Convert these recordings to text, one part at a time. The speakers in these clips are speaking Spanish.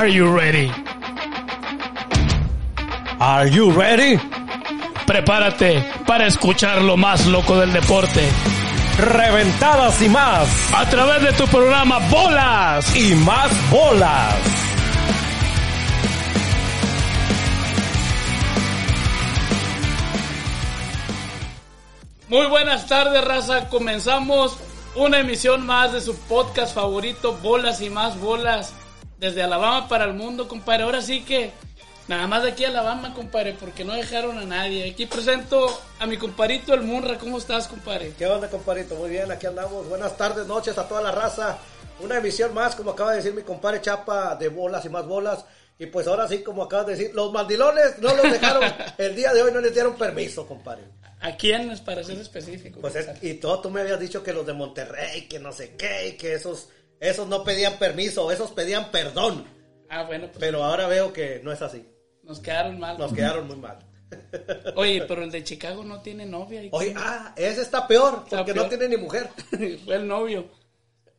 Are you ready? Are you ready? Prepárate para escuchar lo más loco del deporte. Reventadas y más. A través de tu programa Bolas y más bolas. Muy buenas tardes, raza. Comenzamos una emisión más de su podcast favorito, Bolas y más bolas. Desde Alabama para el mundo, compadre. Ahora sí que nada más de aquí a Alabama, compadre, porque no dejaron a nadie. Aquí presento a mi comparito el Munra. ¿Cómo estás, compadre? ¿Qué onda, compadrito? Muy bien, aquí andamos. Buenas tardes, noches a toda la raza. Una emisión más, como acaba de decir mi compadre Chapa, de bolas y más bolas. Y pues ahora sí, como acabas de decir, los mandilones no los dejaron, el día de hoy no les dieron permiso, compadre. ¿A quiénes, para ser específico? Pues es, y todo, tú me habías dicho que los de Monterrey, que no sé qué, y que esos, esos no pedían permiso, esos pedían perdón. Ah, bueno. Pues Pero ahora veo que no es así. Nos quedaron mal. Nos quedaron muy mal. Oye, pero el de Chicago no tiene novia. ¿y Oye, ah, ese está peor, Está porque peor. no tiene ni mujer. Fue el novio.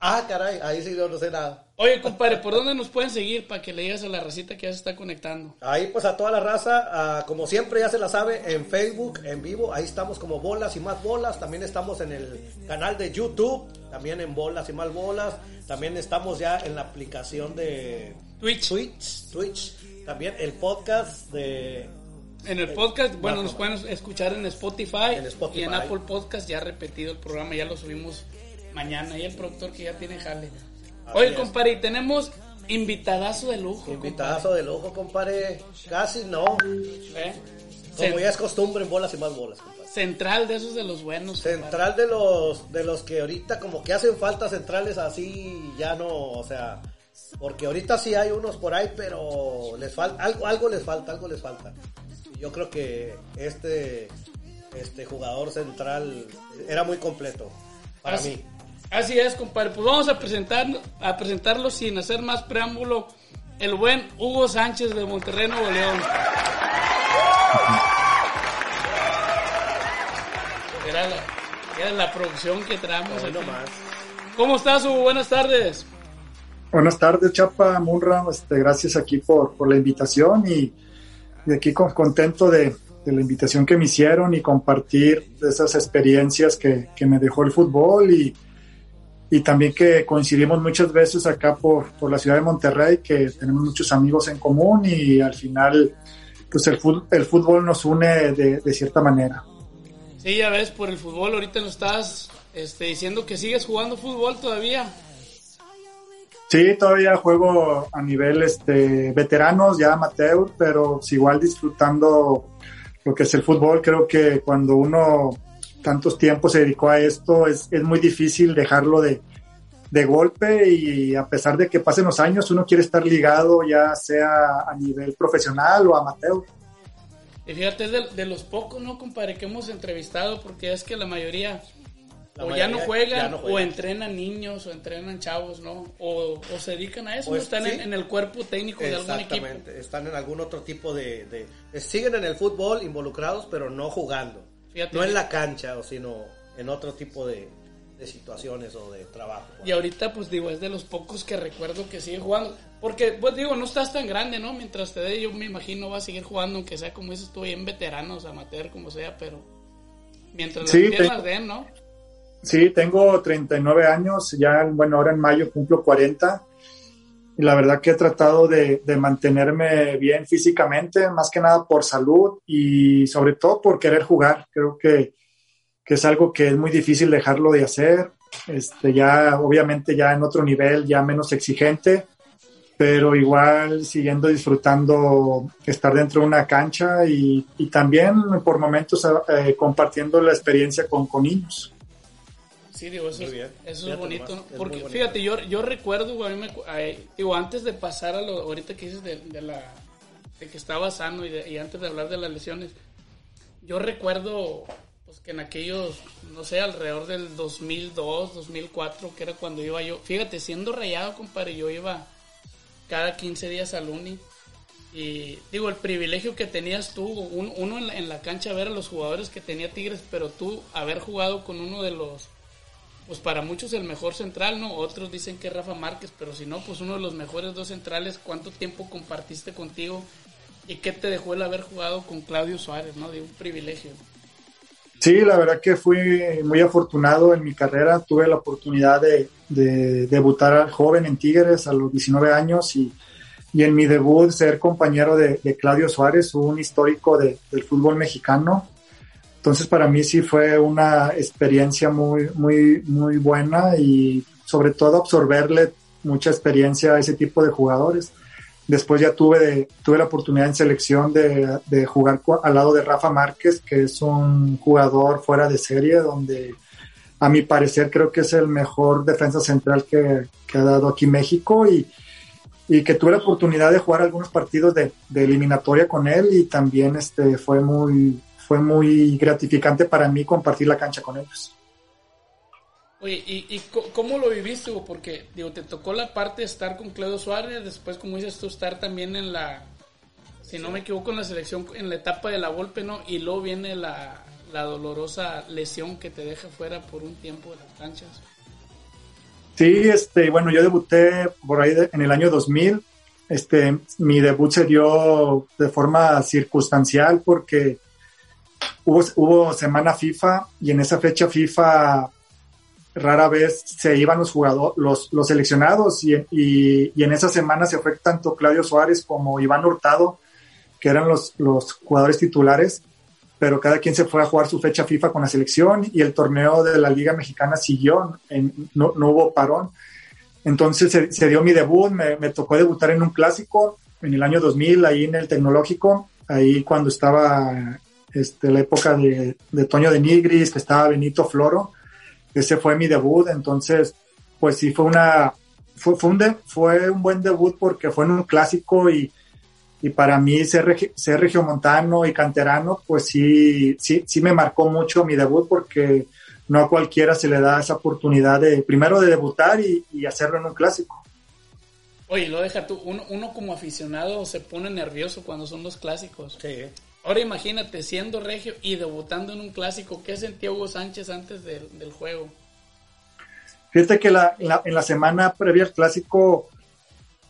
Ah, caray, ahí sí yo no sé nada. Oye, compadre, ¿por dónde nos pueden seguir para que le digas a la racita que ya se está conectando? Ahí pues a toda la raza, como siempre ya se la sabe, en Facebook, en vivo, ahí estamos como bolas y más bolas, también estamos en el canal de YouTube, también en bolas y más bolas, también estamos ya en la aplicación de Twitch. Twitch, Twitch, también el podcast de... En el podcast, bueno, nos pueden escuchar en Spotify, En Spotify. y en Apple Podcast, ya repetido el programa, ya lo subimos mañana. Y el productor que ya tiene jale. Oye, compadre, y tenemos invitadazo de lujo. Invitadazo del ojo, compadre, casi no, ¿eh? como ya es costumbre en bolas y más bolas, compadre. Central de esos de los buenos. compadre. Central de los de los que ahorita como que hacen falta centrales así ya no, o sea, porque ahorita sí hay unos por ahí, pero les falta algo algo les falta, algo les falta. Yo creo que este este jugador central era muy completo para Así- mí. Así es, compadre. Pues vamos a presentar, a presentarlo sin hacer más preámbulo. El buen Hugo Sánchez de Monterrey, Nuevo León. Era la, era la producción que traemos. Hoy aquí. nomás. ¿Cómo estás, Hugo? Buenas tardes. Buenas tardes, Chapa Munra. Este, gracias aquí por, por la invitación y, y aquí con- contento de, de la invitación que me hicieron y compartir esas experiencias que, que me dejó el fútbol y, y también que coincidimos muchas veces acá por, por la ciudad de Monterrey, que tenemos muchos amigos en común y al final pues el fútbol, el fútbol nos une de, de cierta manera. Sí, ya ves, por el fútbol. Ahorita nos estás este, diciendo que sigues jugando fútbol todavía. Sí, todavía juego a nivel este, veteranos, ya amateur, pero igual disfrutando lo que es el fútbol. Creo que cuando uno tantos tiempos se dedicó a esto, es, es muy difícil dejarlo de, de golpe y a pesar de que pasen los años, uno quiere estar ligado ya sea a nivel profesional o amateur. Y fíjate, es de, de los pocos, ¿no, compadre? Que hemos entrevistado, porque es que la mayoría La o ya no juegan, ya no o entrenan niños, o entrenan chavos, ¿no? O, o se dedican a eso, Pues, ¿no? Están en, sí. en el cuerpo técnico de algún equipo. Exactamente, están en algún otro tipo de- siguen en el fútbol involucrados, pero no jugando. Fíjate. No en la cancha, o sino en otro tipo de, de situaciones o de trabajo. Y ahorita, pues digo, es de los pocos que recuerdo que sigue jugando. Porque, pues digo, no estás tan grande, ¿no? Mientras te dé, yo me imagino va a seguir jugando, aunque sea como dices tú, en veteranos, amateur, como sea, pero mientras Sí, las piernas te- den, ¿no? Sí, tengo 39 años, ya, bueno, ahora en mayo cumplo 40 y la verdad que he tratado de, de mantenerme bien físicamente, más que nada por salud y sobre todo por querer jugar. Creo que, que es algo que es muy difícil dejarlo de hacer, este, ya obviamente ya en otro nivel, ya menos exigente, pero igual siguiendo disfrutando estar dentro de una cancha y, y también por momentos eh, compartiendo la experiencia con, con niños. Sí, digo, eso, es, bien. eso es Fíjate bonito. Porque bonito. fíjate, yo, yo recuerdo, güey, a mí me ay, digo, antes de pasar a lo, ahorita que dices de, de la, de que estaba sano y, de- y antes de hablar de las lesiones, yo recuerdo, pues que en aquellos, no sé, alrededor del 2002, 2004, que era cuando iba yo, fíjate, siendo rayado, compadre, yo iba cada 15 días al uni. Y digo, el privilegio que tenías tú, un- uno en la, en la cancha ver a los jugadores que tenía Tigres, pero tú haber jugado con uno de los, pues para muchos el mejor central, ¿no? Otros dicen que Rafa Márquez, pero si no, pues uno de los mejores dos centrales, ¿cuánto tiempo compartiste contigo? ¿Y qué te dejó el haber jugado con Claudio Suárez, ¿no? De un privilegio. Sí, la verdad que fui muy afortunado en mi carrera. Tuve la oportunidad de, de debutar joven en Tigres a los 19 años y, y en mi debut ser compañero de, Claudio Suárez, un histórico de- del fútbol mexicano. Entonces para mí sí fue una experiencia muy, muy, muy buena y sobre todo absorberle mucha experiencia a ese tipo de jugadores. Después ya tuve, de- tuve la oportunidad en selección de, jugar al lado de Rafa Márquez, que es un jugador fuera de serie, donde a mi parecer creo que es el mejor defensa central que, que ha dado aquí México y, y que tuve la oportunidad de jugar algunos partidos de, de eliminatoria con él y también este, fue, muy, fue muy gratificante para mí compartir la cancha con ellos. Oye, ¿y, cómo lo viviste? Porque, digo, te tocó la parte de estar con Claudio Suárez, después, como dices tú, estar también en la, si no me equivoco, en la selección, en la etapa de la Volpe, ¿no? Y luego viene la, la dolorosa lesión que te deja fuera por un tiempo de las canchas. Sí, este, bueno, yo debuté por ahí de- en el año 2000. Este, mi debut se dio de forma circunstancial porque hubo, hubo semana FIFA y en esa fecha FIFA rara vez se iban los jugadores, los, los seleccionados y, y, y en esa semana se fue tanto Claudio Suárez como Iván Hurtado, que eran los, los jugadores titulares, pero cada quien se fue a jugar su fecha FIFA con la selección y el torneo de la Liga Mexicana siguió, en- no, no hubo parón. Entonces se, se dio mi debut, me, me tocó debutar en un clásico en el año 2000, ahí en el tecnológico, ahí cuando estaba este, la época de, de Toño de Nigris, que estaba Benito Floro, ese fue mi debut, entonces pues sí fue una, fue, fue un, de- fue un buen debut porque fue en un clásico y, y para mí ser, regi- ser regiomontano y canterano, pues sí, sí, sí me marcó mucho mi debut porque no a cualquiera se le da esa oportunidad de primero de debutar y, y hacerlo en un clásico. Oye, lo deja tú, uno, uno como aficionado se pone nervioso cuando son los clásicos. Sí. Ahora imagínate siendo regio y debutando en un clásico, ¿qué sentía Hugo Sánchez antes del, del juego? Fíjate que la, la, en la semana previa al clásico,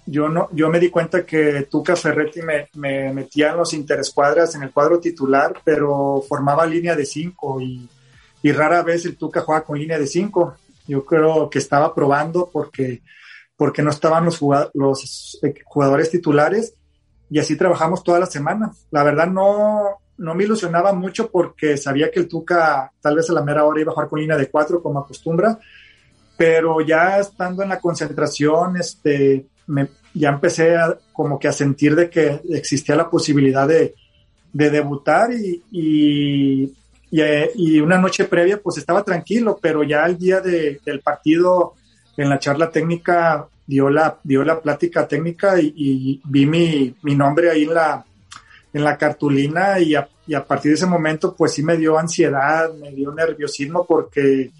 yo no, yo me di cuenta que Tuca Ferretti me, me metía en los interescuadras en el cuadro titular, pero formaba línea de cinco y, y rara vez el Tuca jugaba con línea de cinco. Yo creo que estaba probando porque, porque no estaban los, los jugadores titulares y así trabajamos toda la semana. La verdad no, no me ilusionaba mucho porque sabía que el Tuca tal vez a la mera hora iba a jugar con línea de cuatro como acostumbra, pero ya estando en la concentración, este, me, ya empecé a, como que a sentir de que existía la posibilidad de, de debutar y, y, y, eh, y una noche previa pues estaba tranquilo, pero ya el día de, del partido en la charla técnica dio la, dio la plática técnica y, y vi mi, mi nombre ahí en la, en la cartulina y a, y a partir de ese momento pues sí me dio ansiedad, me dio nerviosismo porque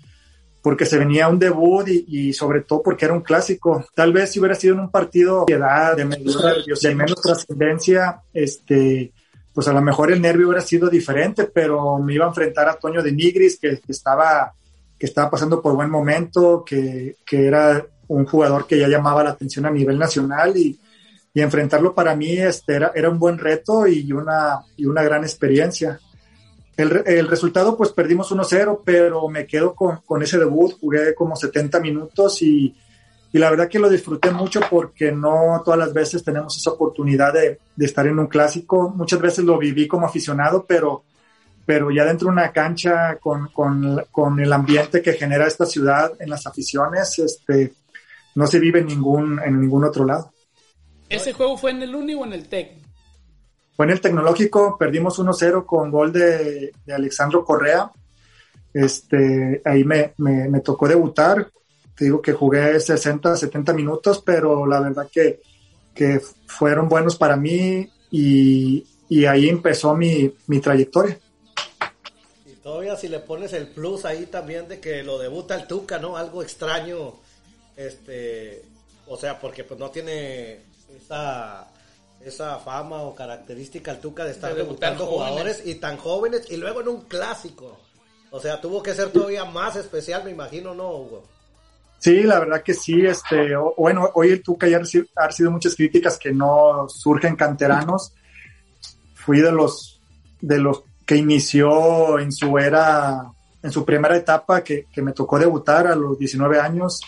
porque se venía un debut y, y, sobre todo porque era un clásico. Tal vez si hubiera sido en un partido de edad, de, menos, de menos trascendencia, este, pues a lo mejor el nervio hubiera sido diferente, pero me iba a enfrentar a Toño de Nigris, que, que estaba, que estaba pasando por buen momento, que, que, era un jugador que ya llamaba la atención a nivel nacional y, y enfrentarlo para mí este, era, era un buen reto y una, y una gran experiencia. El, el, resultado, pues perdimos 1-0, pero me quedo con, con, ese debut. Jugué como 70 minutos y, y, la verdad que lo disfruté mucho porque no todas las veces tenemos esa oportunidad de, de, estar en un clásico. Muchas veces lo viví como aficionado, pero, pero ya dentro de una cancha con, con, con el ambiente que genera esta ciudad en las aficiones, este, no se vive en ningún, en ningún otro lado. ¿Ese juego fue en el Uni o en el TEC? Fue en el tecnológico, perdimos 1-0 con gol de, de, Alexandro Correa. Este, ahí me, me, me tocó debutar. Te digo que jugué 60, 70 minutos, pero la verdad que, que fueron buenos para mí y, y ahí empezó mi, mi trayectoria. Y todavía si le pones el plus ahí también de que lo debuta el Tuca, ¿no? Algo extraño, este, o sea, porque pues no tiene esa, esa fama o característica el Tuca de estar De debutando jugadores jóvenes. y tan jóvenes y luego en un clásico. O sea, tuvo que ser todavía más especial, me imagino, ¿no, Hugo? Sí, la verdad que sí. Este, o- bueno, hoy el Tuca ya ha recibido muchas críticas que no surgen canteranos. Fui de los, de los que inició en su era, en su primera etapa, que, que me tocó debutar a los 19 años.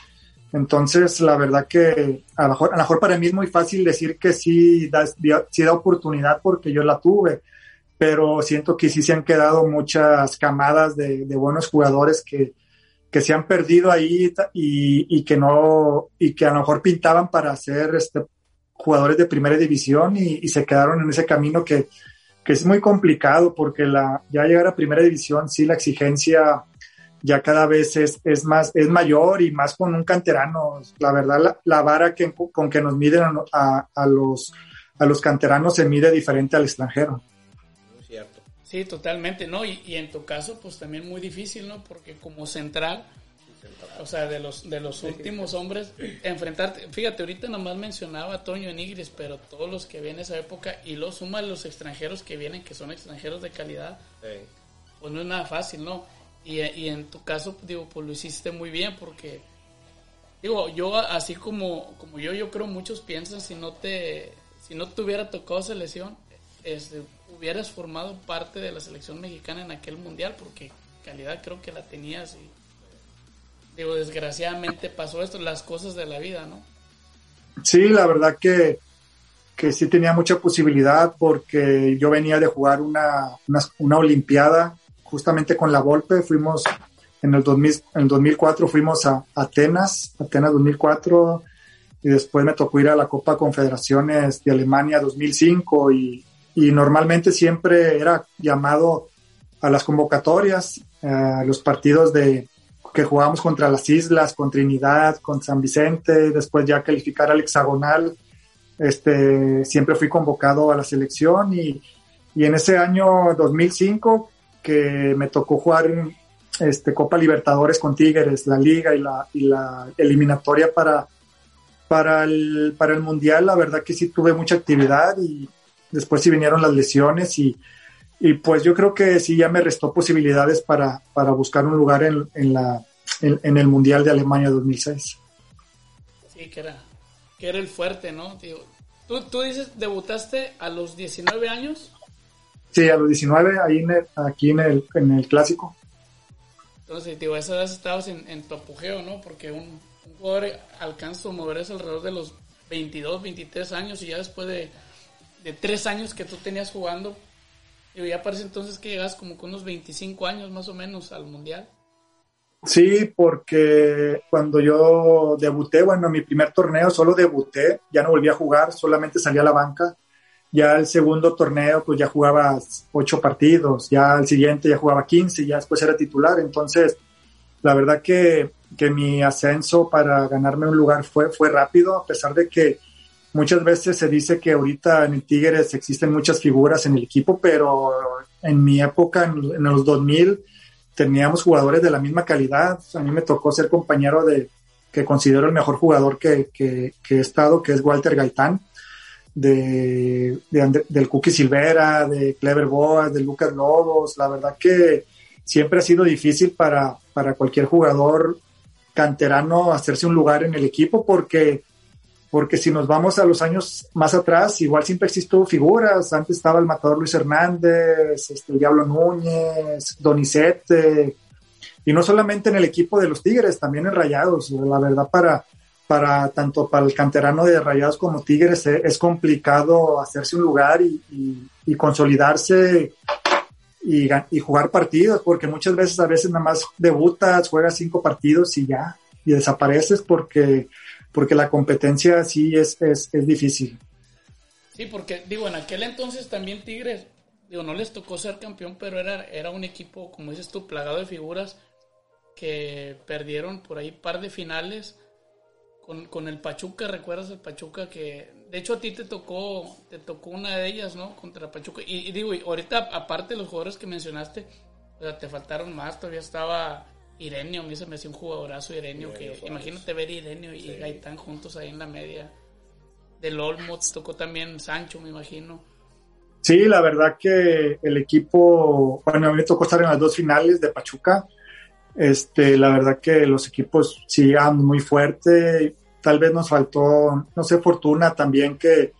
Entonces, la verdad que a lo mejor, a lo mejor para mí es muy fácil decir que sí da, sí da oportunidad porque yo la tuve, pero siento que sí se han quedado muchas camadas de, buenos jugadores que, que se han perdido ahí y, y que no, y que a lo mejor pintaban para ser este, jugadores de primera división y, y se quedaron en ese camino que, que es muy complicado porque la, ya llegar a primera división, sí, la exigencia ya cada vez es, es más, es mayor y más con un canterano. La verdad, la, la vara que, con que nos miden a, a- a los, a los canteranos se mide diferente al extranjero. Muy cierto. Sí, totalmente, ¿no? Y, y en tu caso, pues también muy difícil, ¿no? Porque como central, o sea, de los, de los últimos hombres, enfrentarte, fíjate, ahorita nomás mencionaba a Toño Nigris, pero todos los que vienen esa época, y lo suma los extranjeros que vienen, que son extranjeros de calidad, Sí. pues no es nada fácil, ¿no? Y, y en tu caso, digo, pues lo hiciste muy bien porque, digo, yo así como, como yo, yo creo muchos piensan si no te, si no te hubiera tocado selección, este, hubieras formado parte de la selección mexicana en aquel mundial porque calidad creo que la tenías y, digo, desgraciadamente pasó esto, las cosas de la vida, ¿no? Sí, la verdad que, que sí tenía mucha posibilidad porque yo venía de jugar una, una Olimpiada justamente con la Volpe. Fuimos en el, 2000, en el 2004, fuimos a Atenas, Atenas 2004, y después me tocó ir a la Copa Confederaciones de Alemania 2005 y, y normalmente siempre era llamado a las convocatorias, eh, a los partidos de, que jugábamos contra las islas, con Trinidad, con San Vicente, después ya calificar al hexagonal. Este, siempre fui convocado a la selección y, y en ese año 2005 que me tocó jugar este, Copa Libertadores con Tigres, la liga y la, y la eliminatoria para, para, el, para el Mundial, la verdad que sí tuve mucha actividad y después sí vinieron las lesiones y, y pues yo creo que sí ya me restó posibilidades para, para buscar un lugar en, en, la, en, el Mundial de Alemania 2006. Sí, que era, que era el fuerte, ¿no? ¿tú, tú dices, debutaste a los 19 años. Sí, a los 19, ahí en el, aquí en el, en el clásico. Entonces, digo, a esa edad estabas en, en tu apogeo, ¿no? Porque un, un jugador alcanza a moverse alrededor de los 22, 23 años y ya después de, de 3 años que tú tenías jugando, digo, ya parece entonces que llegas como con unos 25 años más o menos al Mundial. Sí, porque cuando yo debuté, bueno, en mi primer torneo solo debuté, ya no volví a jugar, solamente salí a la banca. Ya el segundo torneo, pues ya jugaba ocho partidos, ya el siguiente ya jugaba 15, ya después era titular. Entonces, la verdad que, que mi ascenso para ganarme un lugar fue, fue rápido, a pesar de que muchas veces se dice que ahorita en el Tigres existen muchas figuras en el equipo, pero en mi época, en, en los 2000, teníamos jugadores de la misma calidad. A mí me tocó ser compañero de que considero el mejor jugador que, que, que he estado, que es Walter Gaitán, de, del Cookie Silvera, de Clever Boas, de Lucas Lobos. La verdad que siempre ha sido difícil para, para cualquier jugador canterano hacerse un lugar en el equipo porque porque si nos vamos a los años más atrás, igual siempre existió figuras. Antes estaba el matador Luis Hernández, este, el Diablo Núñez, Donizete, y no solamente en el equipo de los Tigres, también en Rayados. La verdad, para, para tanto para el canterano de Rayados como Tigres es, es complicado hacerse un lugar y, consolidarse y, jugar partidos, porque muchas veces, a veces nada más debutas, juegas cinco partidos y ya, y desapareces porque porque la competencia sí es, es, es, difícil. Sí, porque digo, en aquel entonces también Tigres, digo, no les tocó ser campeón, pero era, era un equipo, como dices tú, plagado de figuras que perdieron por ahí par de finales con, con el Pachuca, ¿recuerdas el Pachuca que de hecho a ti te tocó te tocó una de ellas, ¿no? Contra Pachuca. Y, digo, ahorita aparte de los jugadores que mencionaste, o sea, te faltaron más, todavía estaba Irenio, a mí se me hacía un jugadorazo Irenio, que imagínate ver Irenio y Gaitán juntos ahí en la media. Del Olmo te tocó también Sancho, me imagino. Sí, la verdad que el equipo, bueno, a mí me tocó estar en las dos finales de Pachuca. Este, la verdad que los equipos sigan muy fuerte. Tal vez nos faltó, no sé, fortuna también que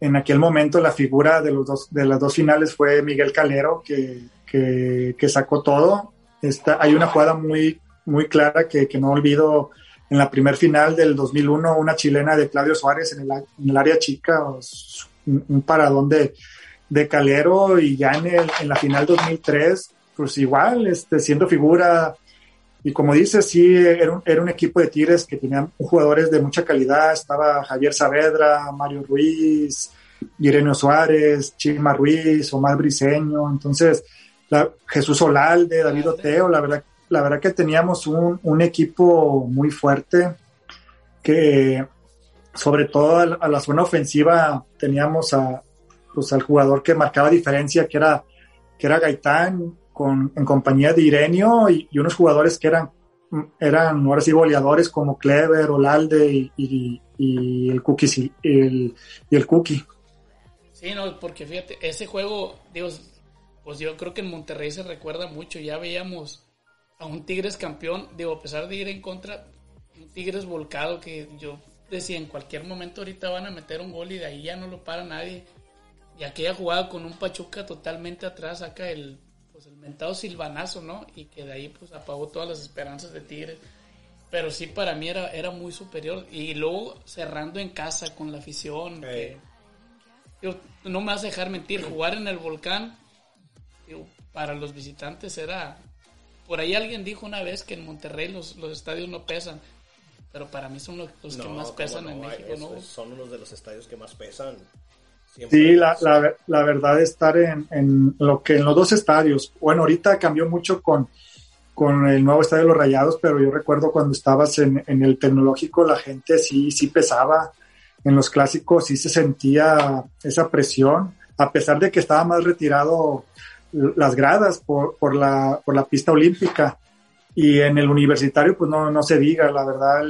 en aquel momento la figura de, los dos, de las dos finales fue Miguel Calero, que, que, sacó todo. Hay una jugada muy, muy clara que, que no olvido en la primer final del 2001, una chilena de Claudio Suárez en el, en el área chica, un, un paradón de, de Calero y ya en, el, en la final 2003, pues igual, este, siendo figura, y como dices, sí, era un, era un equipo de Tigres que tenían jugadores de mucha calidad, estaba Javier Saavedra, Mario Ruiz, Irene Suárez, Chima Ruiz, Omar Briseño, entonces la, Jesús Olalde, David Oteo, la verdad, la verdad que teníamos un, un equipo muy fuerte que sobre todo a, a la zona ofensiva teníamos a, pues, al jugador que marcaba diferencia, que era, que era Gaitán, con, en compañía de Irenio y, unos jugadores que eran, eran ahora sí goleadores como Clever, Olalde y, el Cookie y el, y el Cookie. Sí, no, porque fíjate, ese juego, digo, pues yo creo que en Monterrey se recuerda mucho, ya veíamos a un Tigres campeón, digo, a pesar de ir en contra, un Tigres volcado que yo decía, en cualquier momento ahorita van a meter un gol y de ahí ya no lo para nadie. Y aquella jugada con un Pachuca totalmente atrás saca el, mentado silvanazo, ¿no? Y que de ahí pues apagó todas las esperanzas de Tigres. Pero sí para mí era, era muy superior. Y luego cerrando en casa con la afición. no me vas a dejar mentir, jugar en el volcán para los visitantes era... Por ahí alguien dijo una vez que en Monterrey los, los estadios no pesan. Pero para mí son los, que más pesan en México, ¿no? Son unos de los estadios que más pesan. Sí, la, la, la, verdad estar en, en, lo que en los dos estadios. Bueno, ahorita cambió mucho con, con el nuevo estadio de los Rayados, pero yo recuerdo cuando estabas en, en, el tecnológico, la gente sí, sí pesaba. En los clásicos sí se sentía esa presión, a pesar de que estaba más retirado las gradas por, por, la, por la pista olímpica. Y en el universitario, pues no, no se diga, la verdad,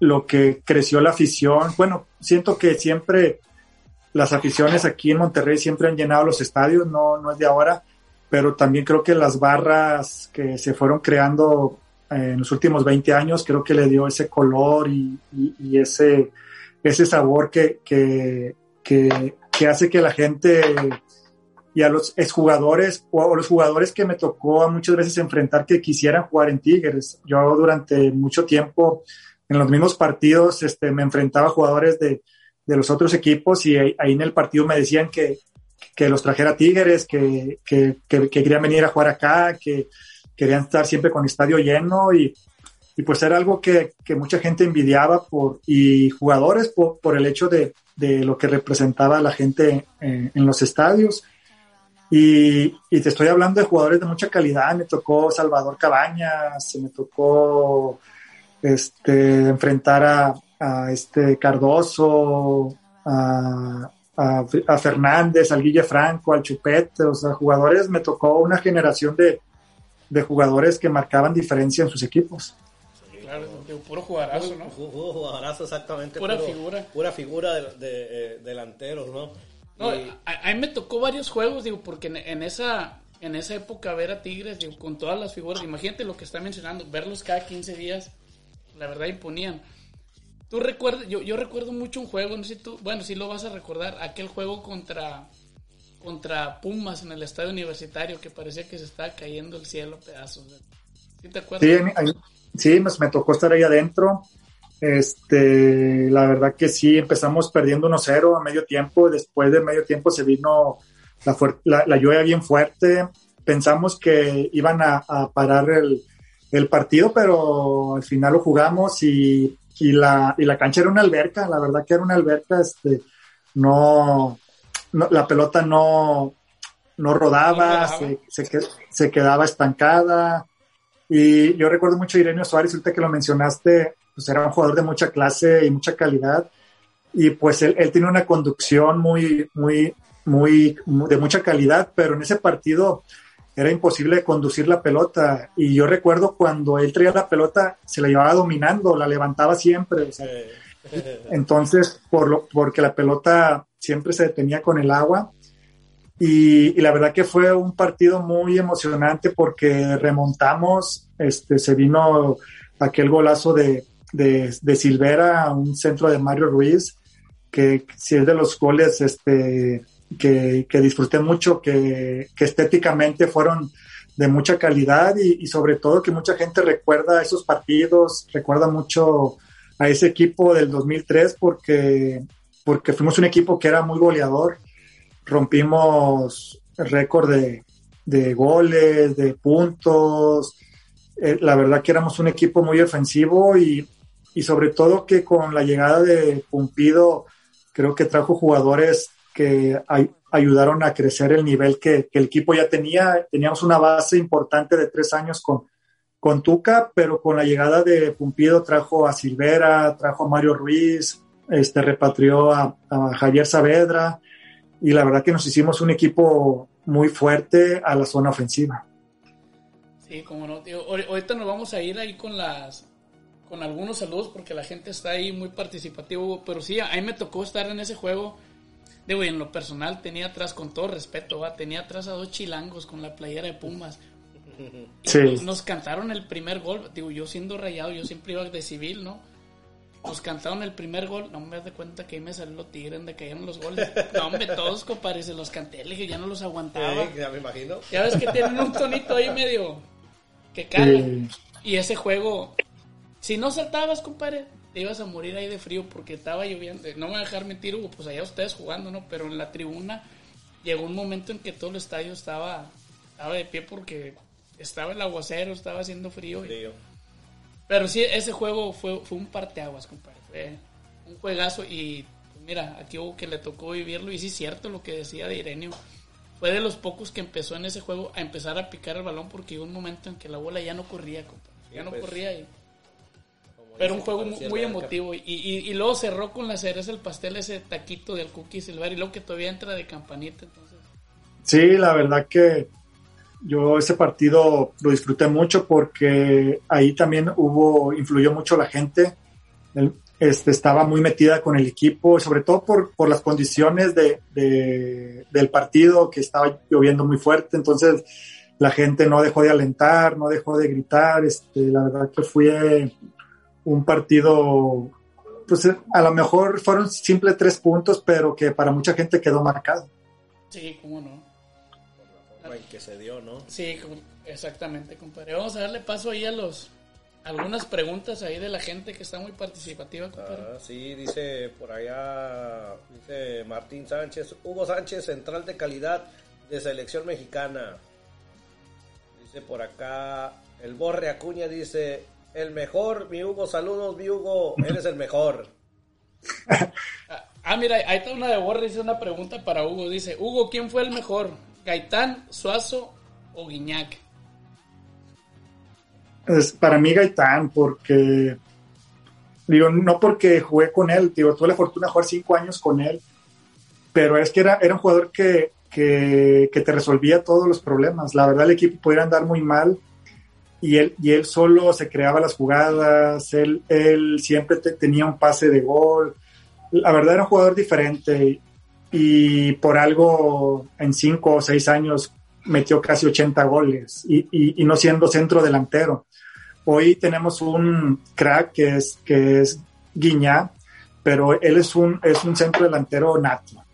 lo que creció la afición. Bueno, siento que siempre las aficiones aquí en Monterrey siempre han llenado los estadios, no, no es de ahora, pero también creo que las barras que se fueron creando en los últimos 20 años, creo que le dio ese color y, ese, ese sabor que, que, que, hace que la gente y a los exjugadores o los jugadores que me tocó muchas veces enfrentar que quisieran jugar en Tigres. Yo durante mucho tiempo en los mismos partidos este, me enfrentaba a jugadores de, de los otros equipos y ahí en el partido me decían que, que los trajera Tigres, que, que, que, querían venir a jugar acá, que querían estar siempre con estadio lleno y, y pues era algo que, que, mucha gente envidiaba por, y jugadores por, por el hecho de, de, lo que representaba la gente en, en los estadios. Y, y, te estoy hablando de jugadores de mucha calidad, me tocó Salvador Cabañas, me tocó este, enfrentar a, a este Cardoso, a, a, Fernández, al Guille Franco, al Chupete, o sea, jugadores, me tocó una generación de, de jugadores que marcaban diferencia en sus equipos. Claro, puro jugadorazo, ¿no? Puro, jugadorazo, exactamente. Pura figura. Pura figura de, de, delanteros, ¿no? No, a, mí me tocó varios juegos, digo, porque en, esa en esa época ver a Tigres, digo, con todas las figuras, imagínate lo que está mencionando, verlos cada 15 días, la verdad imponían. Tú recuerdas, yo, yo recuerdo mucho un juego, no sé si tú, bueno, si lo vas a recordar, aquel juego contra, contra Pumas en el estadio universitario que parecía que se estaba cayendo el cielo pedazos. ¿Sí te acuerdas? Sí, me, me tocó estar ahí adentro. Este, la verdad que sí, empezamos perdiendo 1-0 a medio tiempo. Después de medio tiempo se vino la, la, lluvia bien fuerte. Pensamos que iban a, a parar el, el, partido, pero al final lo jugamos y y la, y la cancha era una alberca, la verdad que era una alberca, este, no, la pelota no, no rodaba, se, se, quedaba estancada. Y yo recuerdo mucho a Irenio Suárez, ahorita que lo mencionaste, pues era un jugador de mucha clase y mucha calidad. Y pues él, él tiene una conducción muy, muy, muy, de mucha calidad, pero en ese partido era imposible conducir la pelota. Y yo recuerdo cuando él traía la pelota, se la llevaba dominando, la levantaba siempre. entonces, por lo, porque la pelota siempre se detenía con el agua. Y, la verdad que fue un partido muy emocionante porque remontamos, este, se vino aquel golazo de, de, de Silvera, un centro de Mario Ruiz, que si es de los goles este, que, disfruté mucho, que, estéticamente fueron de mucha calidad y, sobre todo que mucha gente recuerda esos partidos, recuerda mucho a ese equipo del 2003 porque, porque fuimos un equipo que era muy goleador, rompimos récord de, de goles, de puntos, eh, la verdad que éramos un equipo muy ofensivo y, y sobre todo que con la llegada de Pumpido creo que trajo jugadores que ayudaron a crecer el nivel que, el equipo ya tenía. Teníamos una base importante de tres años con, con Tuca, pero con la llegada de Pumpido trajo a Silvera, trajo a Mario Ruiz, este, repatrió a, Javier Saavedra y la verdad que nos hicimos un equipo muy fuerte a la zona ofensiva. Sí, como no, tío. Ahorita nos vamos a ir ahí con las con algunos saludos porque la gente está ahí muy participativo, pero sí, a mí me tocó estar en ese juego Digo, y en lo personal tenía atrás, con todo respeto, ¿va? tenía atrás a dos chilangos con la playera de Pumas. Sí. Nos, cantaron el primer gol. Digo, yo siendo rayado, yo siempre iba de civil, ¿no? Nos cantaron el primer gol. No me das cuenta que ahí me salió lo tigre donde cayeron los goles. No, hombre, todos, compadre, se los canté. Le dije, ya no los aguantaba. ya me imagino. Ya ves que tienen un tonito ahí medio que cae. Y ese juego, si no saltabas, compadre, te ibas a morir ahí de frío porque estaba lloviendo. No me voy a dejar mentir, Hugo, pues allá ustedes jugando, ¿no? Pero en la tribuna llegó un momento en que todo el estadio estaba, estaba de pie porque estaba el aguacero, estaba haciendo frío. Pero sí, ese juego fue, fue un parteaguas, compadre. Fue un juegazo y pues, mira, aquí hubo que le tocó vivirlo y sí es cierto lo que decía de Irenio. Fue de los pocos que empezó en ese juego a empezar a picar el balón porque hubo un momento en que la bola ya no corría, compadre. Ya no pues. corría y pero un juego muy, emotivo. Y, y, luego cerró con la cereza el pastel, ese taquito del cookie silver. Y luego que todavía entra de campanita. Entonces. Sí, la verdad que yo ese partido lo disfruté mucho porque ahí también hubo, influyó mucho la gente. este, estaba muy metida con el equipo, sobre todo por, por las condiciones de, del partido, que estaba lloviendo muy fuerte. Entonces la gente no dejó de alentar, no dejó de gritar. Este, la verdad que fue un partido, pues a lo mejor fueron simples tres puntos, pero que para mucha gente quedó marcado. Sí, cómo no. Por la forma en que se dio, ¿no? Sí, exactamente, compadre. Vamos a darle paso ahí a los algunas preguntas ahí de la gente que está muy participativa, compadre. Ah, sí, dice por allá, dice Martín Sánchez, Hugo Sánchez, central de calidad de selección mexicana. Dice por acá, el Borre Acuña dice, el mejor, mi Hugo, saludos, mi Hugo, eres el mejor. ah, mira, ahí está una de dice una pregunta para Hugo. Dice, Hugo, ¿quién fue el mejor? ¿Gaitán, Suazo o Guiñac? Es para mí Gaitán, porque, digo, no porque jugué con él, digo, tuve la fortuna de jugar cinco años con él, pero es que era, era un jugador que, que, que te resolvía todos los problemas. La verdad, el equipo podía andar muy mal y él, y él solo se creaba las jugadas, él, él siempre tenía un pase de gol. La verdad era un jugador diferente y por algo en cinco o seis años metió casi 80 goles y, y, no siendo centro delantero. Hoy tenemos un crack que es, que es Guiñá, pero él es un, es un centro delantero nato.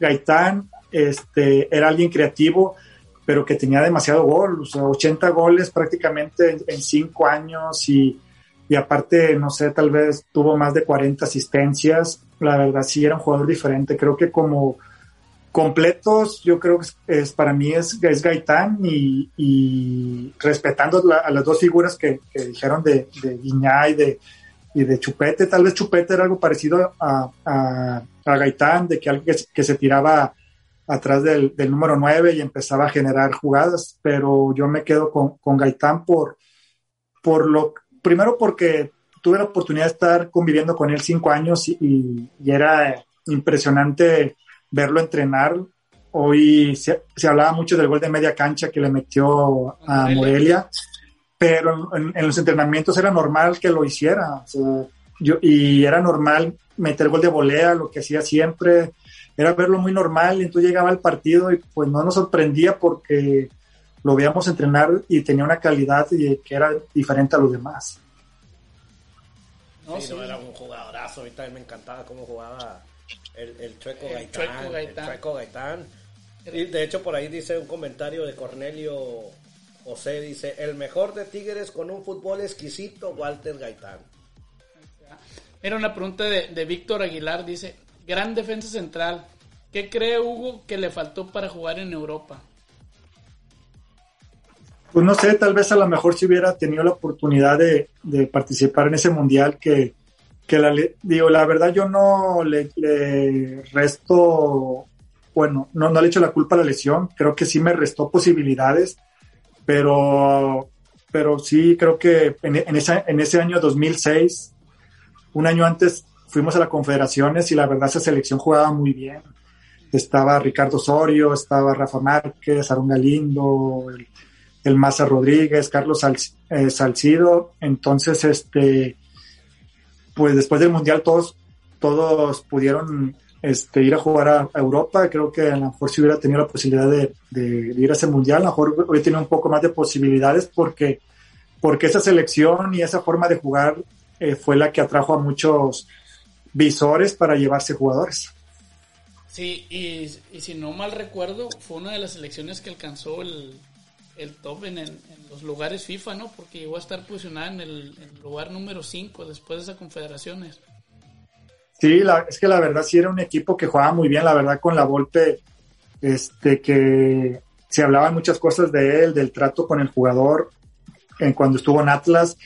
Gaitán este, era alguien creativo, pero que tenía demasiado gol, o sea, 80 goles prácticamente en 5 años y, y, aparte, no sé, tal vez tuvo más de 40 asistencias. La verdad, sí era un jugador diferente. Creo que como completos, yo creo que es, para mí es, es Gaitán y, y respetando a las dos figuras que, dijeron de, de Guiñá y de, y de Chupete. Tal vez Chupete era algo parecido a, a, a Gaitán, de que alguien que, que se tiraba atrás del, del, número 9 y empezaba a generar jugadas, pero yo me quedo con, con Gaitán por, por lo, primero porque tuve la oportunidad de estar conviviendo con él cinco años y, y era impresionante verlo entrenar. Hoy se, se, hablaba mucho del gol de media cancha que le metió a Morelia, pero en, en los entrenamientos era normal que lo hiciera. O sea, yo, y era normal meter gol de volea, lo que hacía siempre, era verlo muy normal, y entonces llegaba al partido y pues no nos sorprendía porque lo veíamos entrenar y tenía una calidad y, que era diferente a los demás. No, sí, no, era un jugadorazo, a mí también me encantaba cómo jugaba el, el Chueco el Gaitán. Chueco Gaitán. El Chueco Gaitán. Y de hecho por ahí dice un comentario de Cornelio José, dice, el mejor de Tigres con un fútbol exquisito, Walter Gaitán. Era una pregunta de, de Víctor Aguilar, dice, gran defensa central, ¿qué cree Hugo que le faltó para jugar en Europa? Pues no sé, tal vez a lo mejor si hubiera tenido la oportunidad de, participar en ese mundial que, que la, digo, la verdad yo no le, resto, bueno, no, no le echo la culpa a la lesión, creo que sí me restó posibilidades, pero, pero sí creo que en, en ese año 2006 un año antes fuimos a las confederaciones y la verdad esa selección jugaba muy bien. Estaba Ricardo Osorio, estaba Rafa Márquez, Aaron Galindo, el, el Maza Rodríguez, Carlos Sal, eh, Salcido. Entonces, este, pues después del Mundial todos, todos pudieron este, ir a jugar a, Europa. Creo que a lo mejor si hubiera tenido la posibilidad de ir a ese Mundial, a lo mejor hubiera tenido un poco más de posibilidades porque, porque esa selección y esa forma de jugar eh, fue la que atrajo a muchos visores para llevarse jugadores. Sí, y, y, si no mal recuerdo, fue una de las selecciones que alcanzó el, el top en, en, en, los lugares FIFA, ¿no? Porque llegó a estar posicionada en el, en el lugar número 5 después de esas confederaciones. Sí, la, es que la verdad sí era un equipo que jugaba muy bien, la verdad con la Volpe, este, que se hablaban muchas cosas de él, del trato con el jugador, en cuando estuvo en Atlas,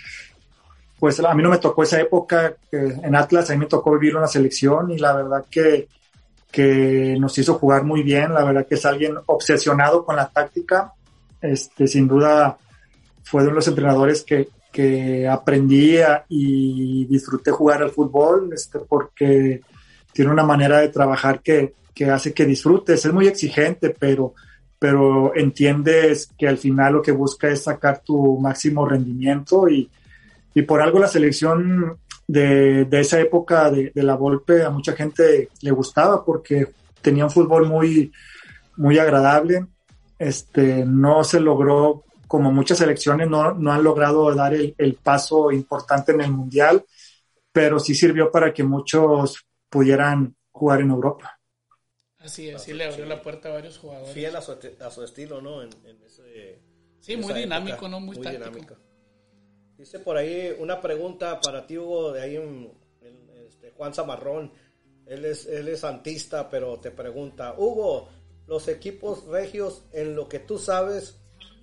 pues a mí no me tocó esa época en Atlas, a mí me tocó vivir una selección y la verdad que, que nos hizo jugar muy bien, la verdad que es alguien obsesionado con la táctica, este, sin duda fue de los entrenadores que, que aprendí y disfruté jugar al fútbol, este, porque tiene una manera de trabajar que, que hace que disfrutes, es muy exigente, pero, pero entiendes que al final lo que busca es sacar tu máximo rendimiento y, y por algo la selección de, de esa época de, de, la Volpe a mucha gente le gustaba porque tenía un fútbol muy, muy agradable. Este, no se logró, como muchas selecciones, no, no han logrado dar el, el, paso importante en el Mundial, pero sí sirvió para que muchos pudieran jugar en Europa. Así es, sí le abrió la puerta a varios jugadores. Fiel a su, a su estilo, ¿no? En, en ese, sí, muy dinámico, época, ¿no? Muy, muy táctico. Dinámico. Dice por ahí una pregunta para ti, Hugo, de ahí este, Juan Zamarrón. Él es, él es santista, pero te pregunta, Hugo, los equipos regios, en lo que tú sabes,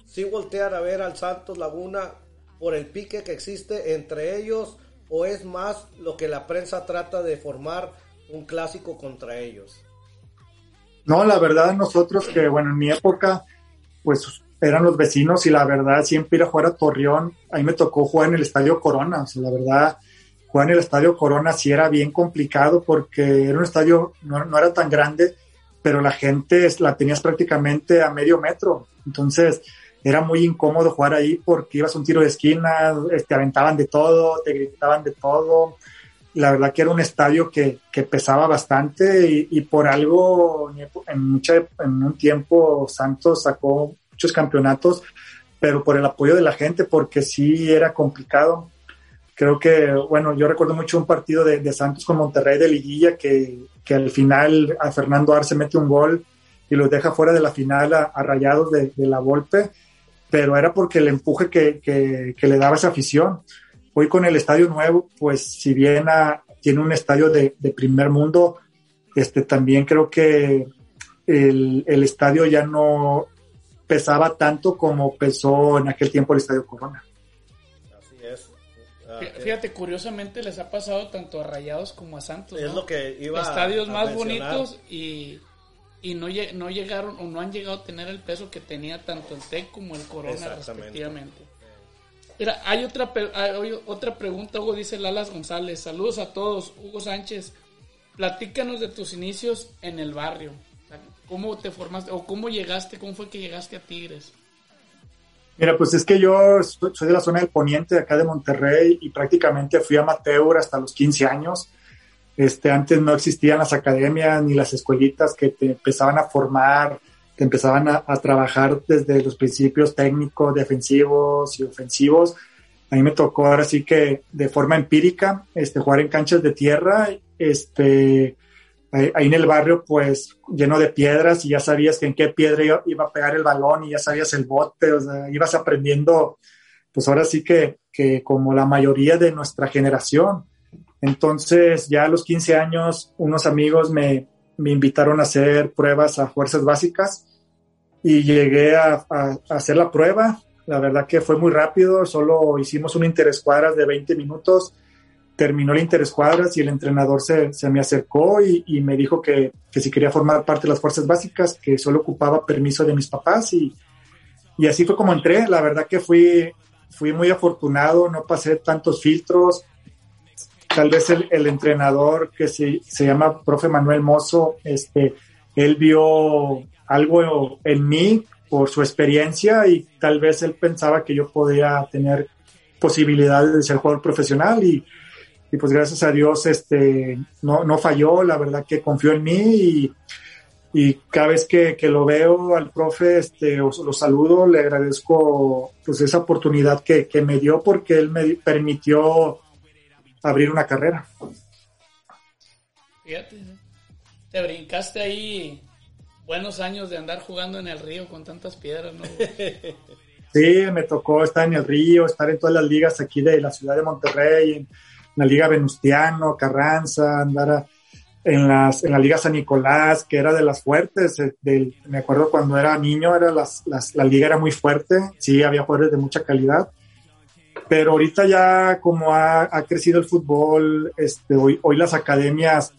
si ¿sí voltean a ver al Santos Laguna por el pique que existe entre ellos o es más lo que la prensa trata de formar un clásico contra ellos? No, la verdad nosotros que, bueno, en mi época, pues eran los vecinos y la verdad siempre ir a jugar a Torreón, ahí me tocó jugar en el Estadio Corona, o sea, la verdad jugar en el Estadio Corona sí era bien complicado porque era un estadio, no, no era tan grande, pero la gente la tenías prácticamente a medio metro, entonces era muy incómodo jugar ahí porque ibas a un tiro de esquina, te aventaban de todo, te gritaban de todo, la verdad que era un estadio que, que pesaba bastante y, y, por algo en, mucha, en un tiempo Santos sacó muchos campeonatos, pero por el apoyo de la gente, porque sí era complicado. Creo que, bueno, yo recuerdo mucho un partido de, de Santos con Monterrey de Liguilla, que, que, al final a Fernando Arce mete un gol y los deja fuera de la final a, a rayados de, de, la Volpe, pero era porque el empuje que, que, que, le daba esa afición. Hoy con el estadio nuevo, pues si bien a, tiene un estadio de, de primer mundo, este, también creo que el, el estadio ya no, pesaba tanto como pesó en aquel tiempo el Estadio Corona. Así es. Ah, Fíjate, curiosamente les ha pasado tanto a Rayados como a Santos. Es ¿no? lo que iba Estadios a, más mencionar. bonitos y, y no, no llegaron o no han llegado a tener el peso que tenía tanto el TEC como el Corona respectivamente. Mira, hay otra, hay otra pregunta, Hugo, dice Lalas González. Saludos a todos. Hugo Sánchez, platícanos de tus inicios en el barrio. ¿Cómo te formaste o cómo llegaste? ¿Cómo fue que llegaste a Tigres? Mira, pues es que yo soy de la zona del poniente, de acá de Monterrey, y prácticamente fui amateur hasta los 15 años. Este, antes no existían las academias ni las escuelitas que te empezaban a formar, te empezaban a, a trabajar desde los principios técnicos, defensivos y ofensivos. A mí me tocó ahora sí que de forma empírica este, jugar en canchas de tierra, este, ahí, en el barrio pues lleno de piedras y ya sabías que en qué piedra iba a pegar el balón y ya sabías el bote, o sea, ibas aprendiendo pues ahora sí que, que como la mayoría de nuestra generación. Entonces ya a los 15 años unos amigos me, me invitaron a hacer pruebas a fuerzas básicas y llegué a, a- a hacer la prueba. La verdad que fue muy rápido, solo hicimos un interescuadras de 20 minutos, terminó el interescuadras y el entrenador se, se me acercó y, y me dijo que, que si quería formar parte de las fuerzas básicas, que solo ocupaba permiso de mis papás y, y así fue como entré. La verdad que fui, fui muy afortunado, no pasé tantos filtros. Tal vez el, el entrenador que se, se llama profe Manuel Mozo, este, él vio algo en mí por su experiencia y tal vez él pensaba que yo podía tener posibilidades de ser jugador profesional y, y pues gracias a Dios este, no, no falló, la verdad que confió en mí y, y cada vez que, que lo veo al profe, este, os- lo saludo, le agradezco pues esa oportunidad que, que me dio porque él me permitió abrir una carrera. Fíjate, te brincaste ahí buenos años de andar jugando en el río con tantas piedras, ¿no? Sí, me tocó estar en el río, estar en todas las ligas aquí de la ciudad de Monterrey, en la Liga Venustiano, Carranza, andar a- en, las, en la Liga San Nicolás, que era de las fuertes. eh, del- me acuerdo cuando era niño, era las, las- la liga era muy fuerte, sí, había jugadores de mucha calidad. Pero ahorita ya como ha, ha crecido el fútbol, este, hoy, hoy las academias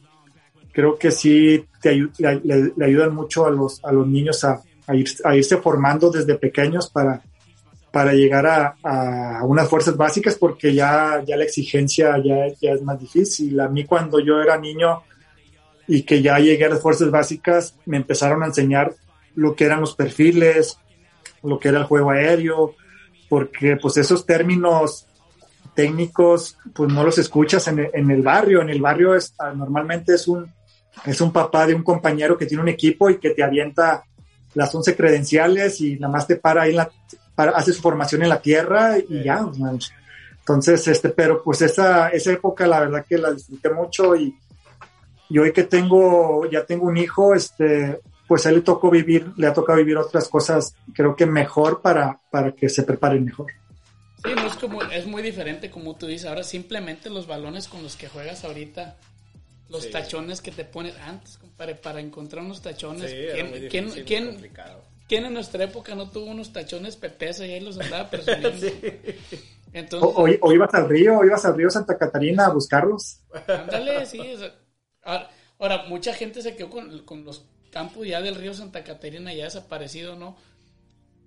creo que sí te le, le- le ayudan mucho a los, a los niños a, a ir- a irse formando desde pequeños para, para llegar a, a unas fuerzas básicas porque ya, ya la exigencia ya, ya es más difícil. A mí cuando yo era niño y que ya llegué a las fuerzas básicas, me empezaron a enseñar lo que eran los perfiles, lo que era el juego aéreo, porque pues esos términos técnicos pues no los escuchas en, el- en el barrio. En el barrio es, ah, normalmente es un, es un papá de un compañero que tiene un equipo y que te avienta las 11 credenciales y nada más te para ahí, en la, para, hace su formación en la tierra y ya. Entonces, este, pero pues esa, esa época la verdad que la disfruté mucho y, y hoy que tengo, ya tengo un hijo, este, pues a él le tocó vivir, le ha tocado vivir otras cosas, creo que mejor para, para que se preparen mejor. Sí, no es como, es muy diferente como tú dices. Ahora simplemente los balones con los que juegas ahorita, los Sí. tachones que te pones antes, compadre, para encontrar unos tachones. Sí, era ¿Quién. Quién en nuestra época no tuvo unos tachones pepesa y ahí los andaba presumiendo? O, Entonces, o- o ibas al río, o ibas al río Santa Catarina a buscarlos. ándale, sí. o sea, ahora, ahora, mucha gente se quedó con, con los campos ya del río Santa Catarina, ya desaparecido, ¿no?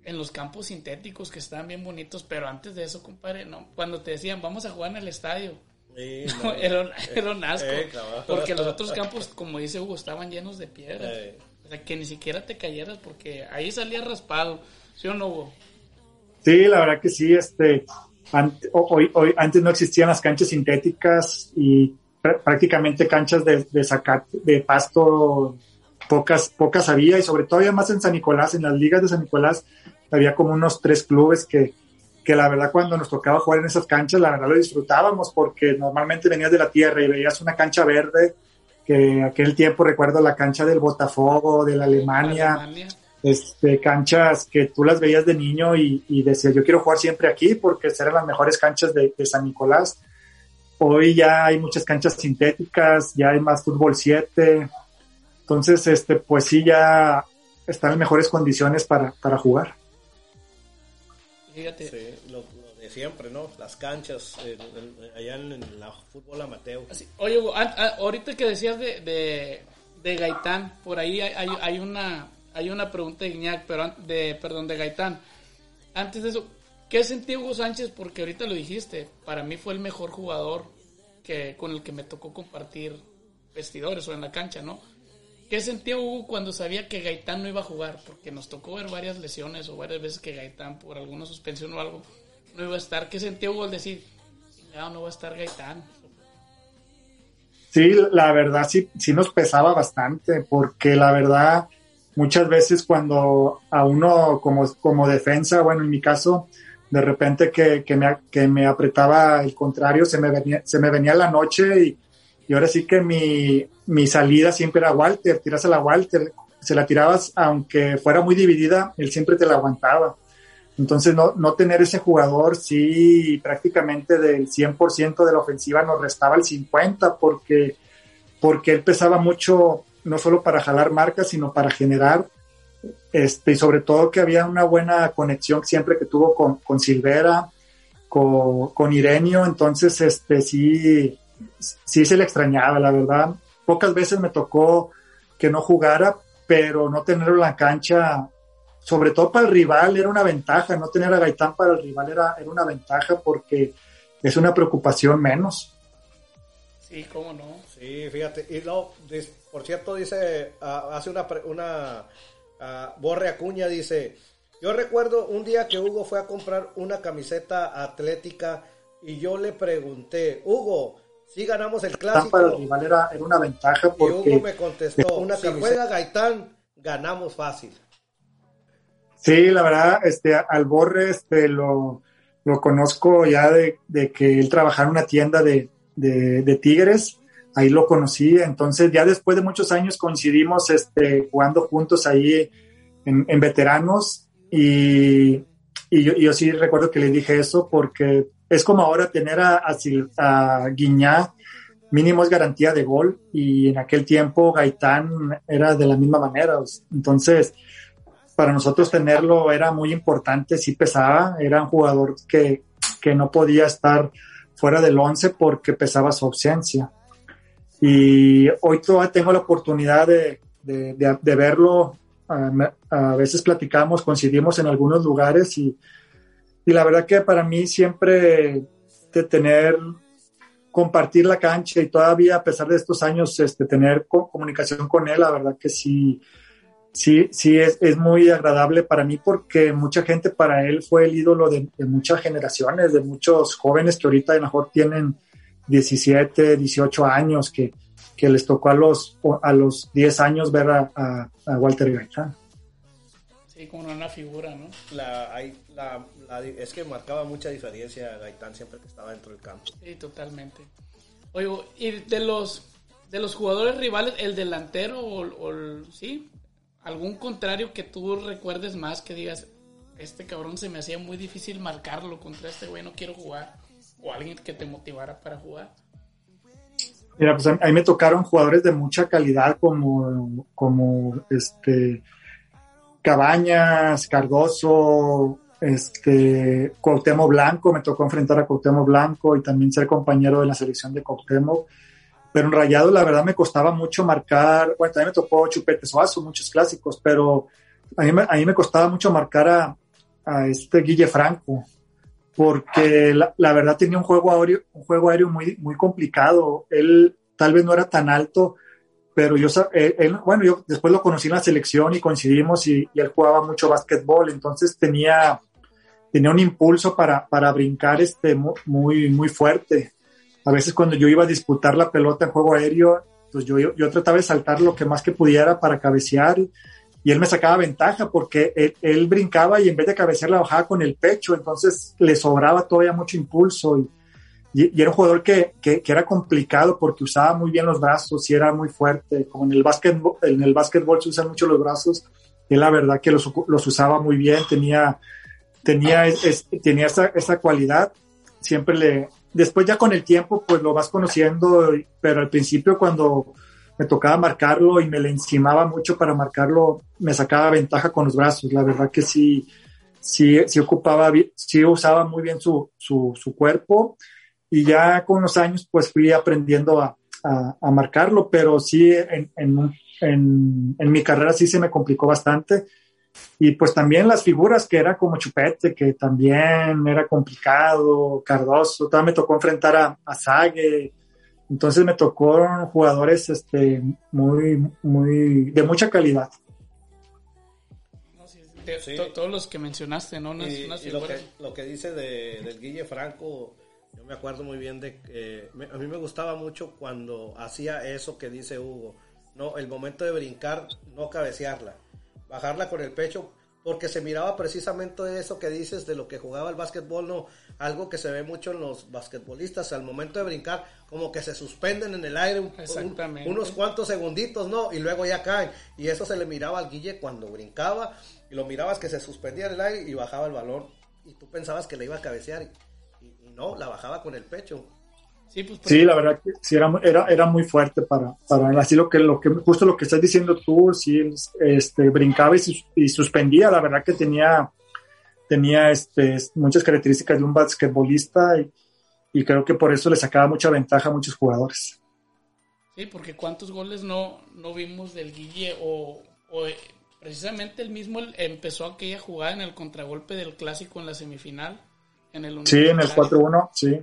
En los campos sintéticos que estaban bien bonitos, pero antes de eso, compadre, no. Cuando te decían, vamos a jugar en el estadio, Sí, No, no. era, un- era un asco. Eh, porque los otros campos, como dice Hugo, estaban llenos de piedras. Eh. O sea, que ni siquiera te cayeras porque ahí salía raspado. ¿Sí o no, Hugo? Sí, la verdad que sí, este, an- ho- hoy, hoy, antes no existían las canchas sintéticas y pr- prácticamente canchas de, de de pasto, pocas, pocas había y sobre todo más en San Nicolás, en las ligas de San Nicolás había como unos tres clubes que, que la verdad cuando nos tocaba jugar en esas canchas, la verdad lo disfrutábamos porque normalmente venías de la tierra y veías una cancha verde, que aquel tiempo recuerdo la cancha del Botafogo, de la Alemania, Alemania. este, canchas que tú las veías de niño y, y decías, yo quiero jugar siempre aquí porque eran las mejores canchas de, de San Nicolás. Hoy ya hay muchas canchas sintéticas, ya hay más fútbol 7. Entonces, este, pues sí, ya están en mejores condiciones para, para jugar. Fíjate. Sí, lo, siempre, ¿no? Las canchas, allá en, en la fútbol amateur. Así, oye, Hugo, ahorita que decías de, de, de Gaitán. Por ahí hay, hay una hay una pregunta de Iñak, pero de perdón, de Gaitán. Antes de eso, ¿qué sentí Hugo Sánchez? Porque ahorita lo dijiste, para mí fue el mejor jugador que con el que me tocó compartir vestidores o en la cancha, ¿no? ¿Qué sentía Hugo cuando sabía que Gaitán no iba a jugar? Porque nos tocó ver varias lesiones o varias veces que Gaitán, por alguna suspensión o algo, no iba a estar. ¿Qué sentía Hugo al decir, ya no va a estar Gaitán? Sí, la verdad sí, sí nos pesaba bastante, porque la verdad muchas veces cuando a uno como, como defensa, bueno, en mi caso, de repente que, que, me, que me apretaba el contrario, se me venía, se me venía la noche y, y ahora sí que mi, mi salida siempre era Walter, tiras a la Walter, se la tirabas aunque fuera muy dividida, él siempre te la aguantaba. Entonces, no, no tener ese jugador, sí, prácticamente del 100% de la ofensiva nos restaba el 50% porque, porque él pesaba mucho, no solo para jalar marcas, sino para generar, este, y sobre todo que había una buena conexión siempre que tuvo con, con Silvera, con, con Irenio, entonces, este, sí, sí se le extrañaba, la verdad. Pocas veces me tocó que no jugara, pero no tenerlo en la cancha, sobre todo para el rival, era una ventaja. No tener a Gaitán para el rival era, era una ventaja porque es una preocupación menos. Sí, cómo no. Sí, fíjate. Y no, por cierto, dice, uh, hace una, una uh, Borre Acuña, dice, yo recuerdo un día que Hugo fue a comprar una camiseta atlética y yo le pregunté, Hugo, si ganamos el clásico. Para el rival era, era una ventaja porque... Y Hugo me contestó, una si juega Gaitán, ganamos fácil. Sí, la verdad, este, al Borre este, lo, lo conozco ya de, de, que él trabajaba en una tienda de, de, de, Tigres, ahí lo conocí, entonces ya después de muchos años coincidimos este, jugando juntos ahí en, en veteranos y, y yo, yo, sí recuerdo que le dije eso porque es como ahora tener a, a, a Guiñá, mínimo es garantía de gol y en aquel tiempo Gaitán era de la misma manera, entonces para nosotros tenerlo era muy importante, sí pesaba, era un jugador que, que no podía estar fuera del 11 porque pesaba su ausencia. Y hoy todavía tengo la oportunidad de, de, de, de verlo, a, veces platicamos, coincidimos en algunos lugares y, y la verdad que para mí siempre de tener, compartir la cancha y todavía a pesar de estos años, este, tener comunicación con él, la verdad que sí, sí, sí es, es, muy agradable para mí porque mucha gente para él fue el ídolo de, de, muchas generaciones, de muchos jóvenes que ahorita a lo mejor tienen 17, 18 años, que, que les tocó a los, a los 10 años ver a, a, a Walter Gaitán. Sí, como una figura, ¿no? La, hay, la, la, es que marcaba mucha diferencia Gaitán siempre que estaba dentro del campo. Sí, totalmente. Oye, y de los, de los jugadores rivales, el delantero o, o sí, algún contrario que tú recuerdes más que digas, este cabrón se me hacía muy difícil marcarlo contra este güey, no quiero jugar. O alguien que te motivara para jugar. Mira, pues a mí me tocaron jugadores de mucha calidad como, como este Cabañas, Cardoso, este Cuauhtémoc Blanco, me tocó enfrentar a Cuauhtémoc Blanco y también ser compañero de la selección de Cuauhtémoc pero en Rayado la verdad me costaba mucho marcar, bueno, también me tocó Chupete Suazo, muchos clásicos, pero a mí, a mí me costaba mucho marcar a, a este Guille Franco, porque la, la, verdad tenía un juego aéreo, un juego aéreo muy, muy complicado. Él tal vez no era tan alto, pero yo, él, él, bueno, yo después lo conocí en la selección y coincidimos y, y él jugaba mucho básquetbol, entonces tenía, tenía un impulso para, para brincar este, muy, muy fuerte a veces cuando yo iba a disputar la pelota en juego aéreo, pues yo, yo, trataba de saltar lo que más que pudiera para cabecear y él me sacaba ventaja porque él, él, brincaba y en vez de cabecear la bajaba con el pecho, entonces le sobraba todavía mucho impulso y, y, y era un jugador que, que, que, era complicado porque usaba muy bien los brazos y era muy fuerte, como en el básquetbol, en el básquetbol se usan mucho los brazos, y la verdad que los, los usaba muy bien, tenía, tenía, es, tenía esa, esa cualidad, siempre le, después ya con el tiempo pues lo vas conociendo, pero al principio cuando me tocaba marcarlo y me le encimaba mucho para marcarlo, me sacaba ventaja con los brazos. La verdad que sí, sí, sí ocupaba, sí usaba muy bien su, su, su cuerpo y ya con los años pues fui aprendiendo a, a, a marcarlo, pero sí en, en, en mi carrera sí se me complicó bastante. Y pues también las figuras que era como Chupete, que también era complicado, Cardoso, también me tocó enfrentar a, a Sague, entonces me tocó jugadores este, muy, muy, de mucha calidad. Todos los que mencionaste, ¿no? y, lo, que, lo, que, dice de, del Guille Franco, yo me acuerdo muy bien de que a mí me gustaba mucho cuando hacía eso que dice Hugo, ¿no? El momento de brincar, no cabecearla bajarla con el pecho, porque se miraba precisamente eso que dices de lo que jugaba el básquetbol, no, algo que se ve mucho en los basquetbolistas, al momento de brincar, como que se suspenden en el aire unos cuantos segunditos, ¿no? Y luego ya caen. Y eso se le miraba al Guille cuando brincaba, y lo mirabas que se suspendía en el aire y bajaba el balón, y tú pensabas que le iba a cabecear, y no, la bajaba con el pecho. Pues, sí, la verdad que sí era, era, era muy fuerte para, para así lo que, lo que, justo lo que estás diciendo tú, sí, este, brincaba y, suspendía, la verdad que tenía, tenía este, muchas características de un basquetbolista y, y creo que por eso le sacaba mucha ventaja a muchos jugadores. Sí, porque cuántos goles no, no vimos del Guille o, o eh, precisamente el mismo empezó aquella jugada en el contragolpe del clásico en la semifinal. En el sí, en el 4-1, sí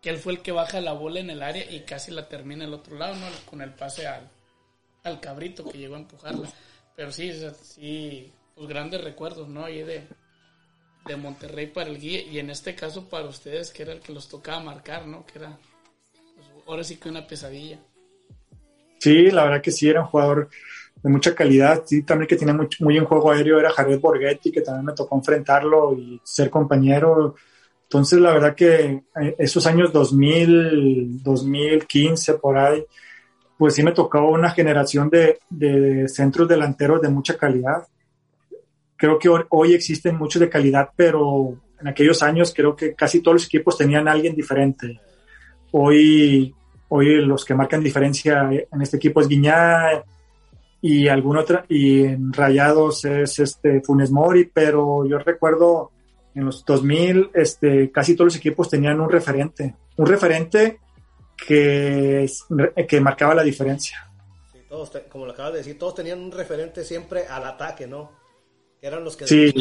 que él fue el que baja la bola en el área y casi la termina el otro lado, ¿no? Con el pase al, al cabrito que llegó a empujarla. Pero sí, sí, pues grandes recuerdos, ¿no? Ahí de, de Monterrey para el guía y en este caso para ustedes, que era el que los tocaba marcar, ¿no? Que era, pues, ahora sí que una pesadilla. Sí, la verdad que sí, era un jugador de mucha calidad, sí, también que tiene muy, muy en juego aéreo era Jared Borghetti, que también me tocó enfrentarlo y ser compañero entonces, la verdad que eh, esos años 2000, 2015, por ahí, pues sí me tocó una generación de, de centros delanteros de mucha calidad. Creo que hoy existen muchos de calidad, pero en aquellos años creo que casi todos los equipos tenían a alguien diferente. Hoy, hoy los que marcan diferencia en este equipo es Guiñá y algún otro, y en Rayados es este Funes Mori, pero yo recuerdo en los 2000 este, casi todos los equipos tenían un referente, un referente que, que marcaba la diferencia. Sí, todos, como lo acabas de decir, todos tenían un referente siempre al ataque, ¿no? Que eran los que sí.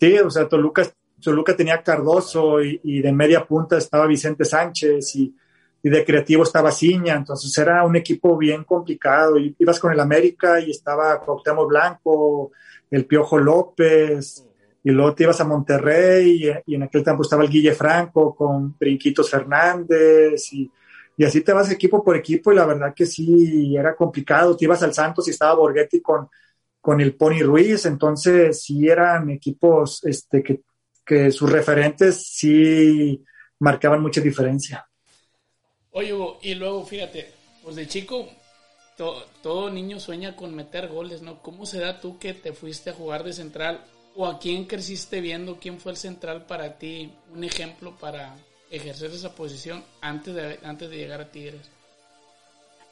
Sí, o sea, Toluca, Toluca tenía Cardoso y, de media punta estaba Vicente Sánchez y, y, de creativo estaba Ciña, entonces era un equipo bien complicado. Ibas con el América y estaba Cuauhtémoc Blanco, el Piojo López, y luego te ibas a Monterrey y, en aquel tiempo estaba el Guille Franco con Brinquitos Fernández y, así te vas equipo por equipo y la verdad que sí era complicado. Te ibas al Santos y estaba Borghetti con, con el Pony Ruiz, entonces sí eran equipos este, que, que sus referentes sí marcaban mucha diferencia. Oye, y luego fíjate, pues de chico todo niño sueña con meter goles, ¿no? ¿Cómo se da tú que te fuiste a jugar de central o a quién creciste viendo, quién fue el central para ti, un ejemplo para ejercer esa posición antes de, antes de llegar a Tigres?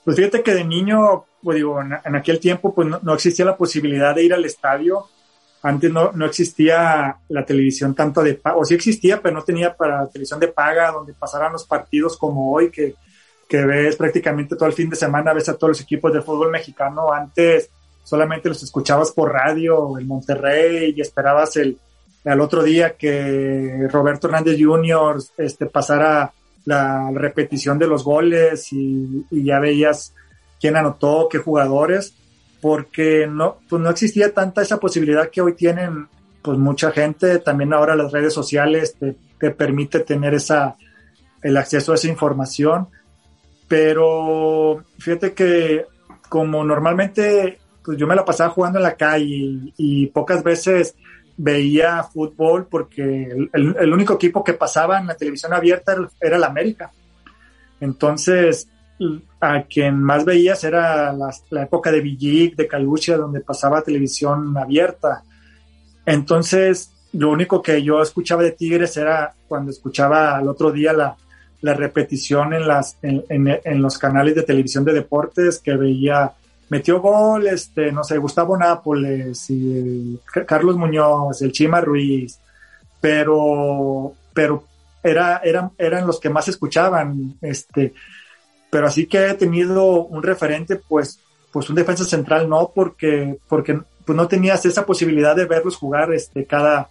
Pues fíjate que de niño, pues digo, en, aquel tiempo pues no, existía la posibilidad de ir al estadio. Antes no, no existía la televisión tanto de paga, o sí existía, pero no tenía para televisión de paga, donde pasaran los partidos como hoy, que, que ves prácticamente todo el fin de semana, ves a todos los equipos de fútbol mexicano. Antes solamente los escuchabas por radio en Monterrey y esperabas el, al otro día que Roberto Hernández Jr. Este, pasara la, repetición de los goles y, ya veías quién anotó, qué jugadores, porque no, pues no existía tanta esa posibilidad que hoy tienen pues mucha gente, también ahora las redes sociales te, te permite tener esa, el acceso a esa información, pero fíjate que como normalmente pues yo me la pasaba jugando en la calle y, pocas veces veía fútbol porque el, único equipo que pasaba en la televisión abierta era, el América. Entonces, a quien más veías era la, época de Villic, de Calucha, donde pasaba televisión abierta. Entonces, lo único que yo escuchaba de Tigres era cuando escuchaba al otro día la, repetición en, los canales de televisión de deportes que veía metió gol, este, no sé, Gustavo Nápoles y Carlos Muñoz, el Chima Ruiz, pero, pero era, eran, eran los que más escuchaban, este, pero así que he tenido un referente, pues, pues un defensa central no, porque, porque pues no tenías esa posibilidad de verlos jugar este, cada,